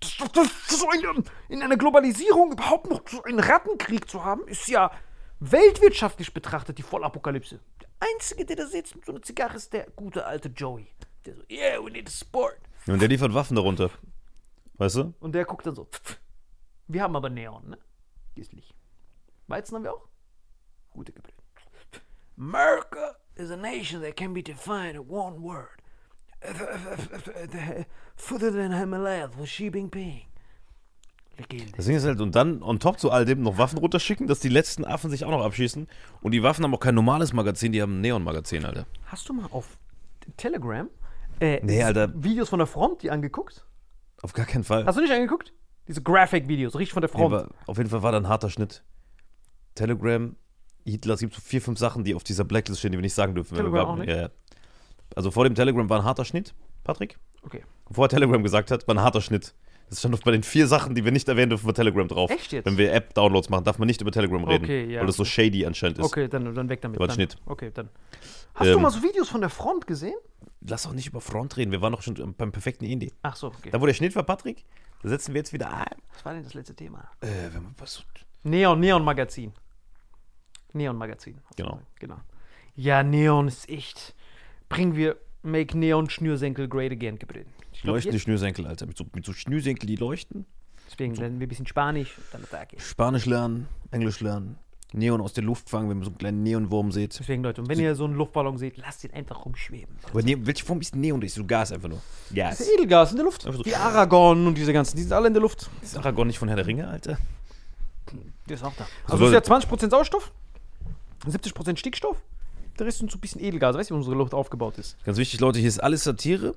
Speaker 2: Das, das, das, eine, in einer Globalisierung überhaupt noch so einen Rattenkrieg zu haben, ist ja weltwirtschaftlich betrachtet die Vollapokalypse. Der Einzige, der da sitzt mit so einer Zigarre, ist der gute alte Joey. Der so, yeah, we need a sport.
Speaker 1: Und der liefert Waffen darunter. Weißt du?
Speaker 2: Und der guckt dann so, wir haben aber Neon, ne? Gießlich. Weizen haben wir auch? Gute Gebrüder. America is a nation that can be defined in one word. Further than Himalayas with Xi Jinping. Legende.
Speaker 1: Das Ding ist halt, und dann on top zu all dem noch Waffen runterschicken, dass die letzten Affen sich auch noch abschießen. Und die Waffen haben auch kein normales Magazin, die haben ein Neon-Magazin, Alter.
Speaker 2: Hast du mal auf Telegram äh,
Speaker 1: Nee, Alter.
Speaker 2: Videos von der Front die angeguckt?
Speaker 1: Auf gar keinen Fall.
Speaker 2: Hast du nicht angeguckt? Diese Graphic-Videos, richtig von der
Speaker 1: Nee,
Speaker 2: Front.
Speaker 1: aber auf jeden Fall war da ein harter Schnitt. Telegram, Hitler, es gibt so vier, fünf Sachen, die auf dieser Blacklist stehen, die wir nicht sagen dürfen.
Speaker 2: Telegram auch nicht?
Speaker 1: Ja. Also vor dem Telegram war ein harter Schnitt, Patrick.
Speaker 2: okay.
Speaker 1: Bevor Telegram gesagt hat, war ein harter Schnitt. Das stand auf bei den vier Sachen, die wir nicht erwähnen dürfen, bei Telegram drauf.
Speaker 2: Echt jetzt?
Speaker 1: Wenn wir App-Downloads machen, darf man nicht über Telegram reden.
Speaker 2: Okay, ja.
Speaker 1: Weil das so shady anscheinend ist.
Speaker 2: Okay, dann, dann weg damit.
Speaker 1: Aber
Speaker 2: dann.
Speaker 1: Schnitt.
Speaker 2: Okay, dann. Hast du
Speaker 1: Ähm,
Speaker 2: mal so Videos von der Front gesehen?
Speaker 1: Lass auch nicht über Front reden. Wir waren doch schon beim perfekten Indie.
Speaker 2: Ach so, okay.
Speaker 1: Da, wo der Schnitt war, Patrick, da setzen wir jetzt wieder an.
Speaker 2: Was war denn das letzte Thema?
Speaker 1: Äh, wenn man was so
Speaker 2: Neon, Neon Magazin. Neon Magazin.
Speaker 1: Genau.
Speaker 2: Genau. Ja, Neon ist echt. Bringen wir Make Neon Schnürsenkel Great Again glaub,
Speaker 1: leuchtende Schnürsenkel, Alter. Mit so, mit so Schnürsenkel, die leuchten.
Speaker 2: Deswegen lernen wir ein bisschen Spanisch und dann.
Speaker 1: Spanisch lernen, Englisch lernen, Neon aus der Luft fangen, wenn man so einen kleinen Neonwurm sieht.
Speaker 2: Deswegen, Leute, und wenn ihr so einen Luftballon seht, lasst ihn einfach rumschweben.
Speaker 1: Aber ne welche Form ist Neon? Das ist so Gas einfach nur. Gas.
Speaker 2: Das ist Edelgas in der Luft.
Speaker 1: So-
Speaker 2: Die Aragorn und diese ganzen, die sind alle in der Luft.
Speaker 1: Ist Aragorn nicht von Herr der Ringe, Alter?
Speaker 2: Der ist auch da.
Speaker 1: So,
Speaker 2: Also es ist ja
Speaker 1: Leute-
Speaker 2: 20% Sauerstoff, 70% Stickstoff. Der Rest sind so ein bisschen Edelgas. Weißt du, wie unsere Luft aufgebaut ist?
Speaker 1: Ganz wichtig, Leute, hier ist alles Satire.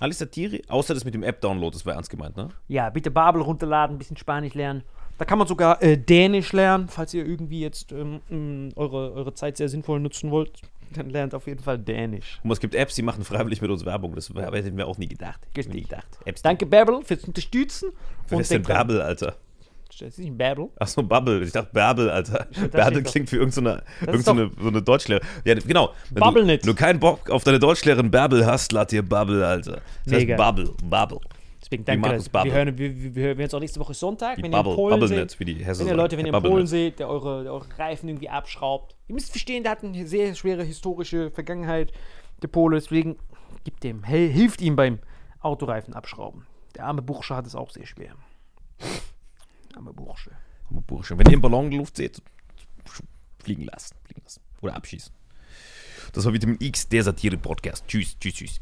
Speaker 1: Alles Satire, außer das mit dem App-Download, das war ernst gemeint, ne?
Speaker 2: Ja, bitte Babel runterladen, ein bisschen Spanisch lernen. Da kann man sogar äh, Dänisch lernen, falls ihr irgendwie jetzt ähm, ähm, eure, eure Zeit sehr sinnvoll nutzen wollt. Dann lernt auf jeden Fall Dänisch.
Speaker 1: Und es gibt Apps, die machen freiwillig mit uns Werbung. Das hätten wir auch nie gedacht. Hätten wir nie gedacht. Apps,
Speaker 2: Danke, Babel, fürs Unterstützen.
Speaker 1: Wer ist denn Bärbel, Alter?
Speaker 2: Das ist nicht Babel.
Speaker 1: Achso, Bubble. Ich dachte Bärbel, Alter. Bärbel
Speaker 2: doch-
Speaker 1: klingt wie irgendeine so,
Speaker 2: ist
Speaker 1: eine, so eine Deutschlehrerin. Ja, genau. Wenn
Speaker 2: Bubble
Speaker 1: du,
Speaker 2: nicht.
Speaker 1: Wenn du keinen Bock auf deine Deutschlehrerin Bärbel hast, lad dir Bubble, Alter. Das
Speaker 2: Mega.
Speaker 1: heißt Bubble, Bubble.
Speaker 2: Deswegen danke.
Speaker 1: Markus
Speaker 2: dass-
Speaker 1: Babbel.
Speaker 2: Wir hören, wir, wir, hören uns auch nächste Woche Sonntag. Wenn ihr in
Speaker 1: Bubble,
Speaker 2: Polen
Speaker 1: Bubblenet,
Speaker 2: seht,
Speaker 1: wie die Hesse
Speaker 2: Wenn ihr. Leute, wenn ihr in Polen
Speaker 1: Bubblenet.
Speaker 2: seht, der eure, der eure Reifen irgendwie abschraubt. Ihr müsst verstehen, der hat eine sehr schwere historische Vergangenheit, der Pole. Deswegen gibt dem, hilft ihm beim Autoreifen abschrauben. Der arme Bursche hat es auch sehr schwer. Arme Bursche.
Speaker 1: Aber Bursche, wenn ihr einen Ballon in der Luft seht, fliegen lassen. Fliegen lassen. Oder abschießen. Das war Vitamin X, der Satire-Podcast. Tschüss, tschüss, tschüss.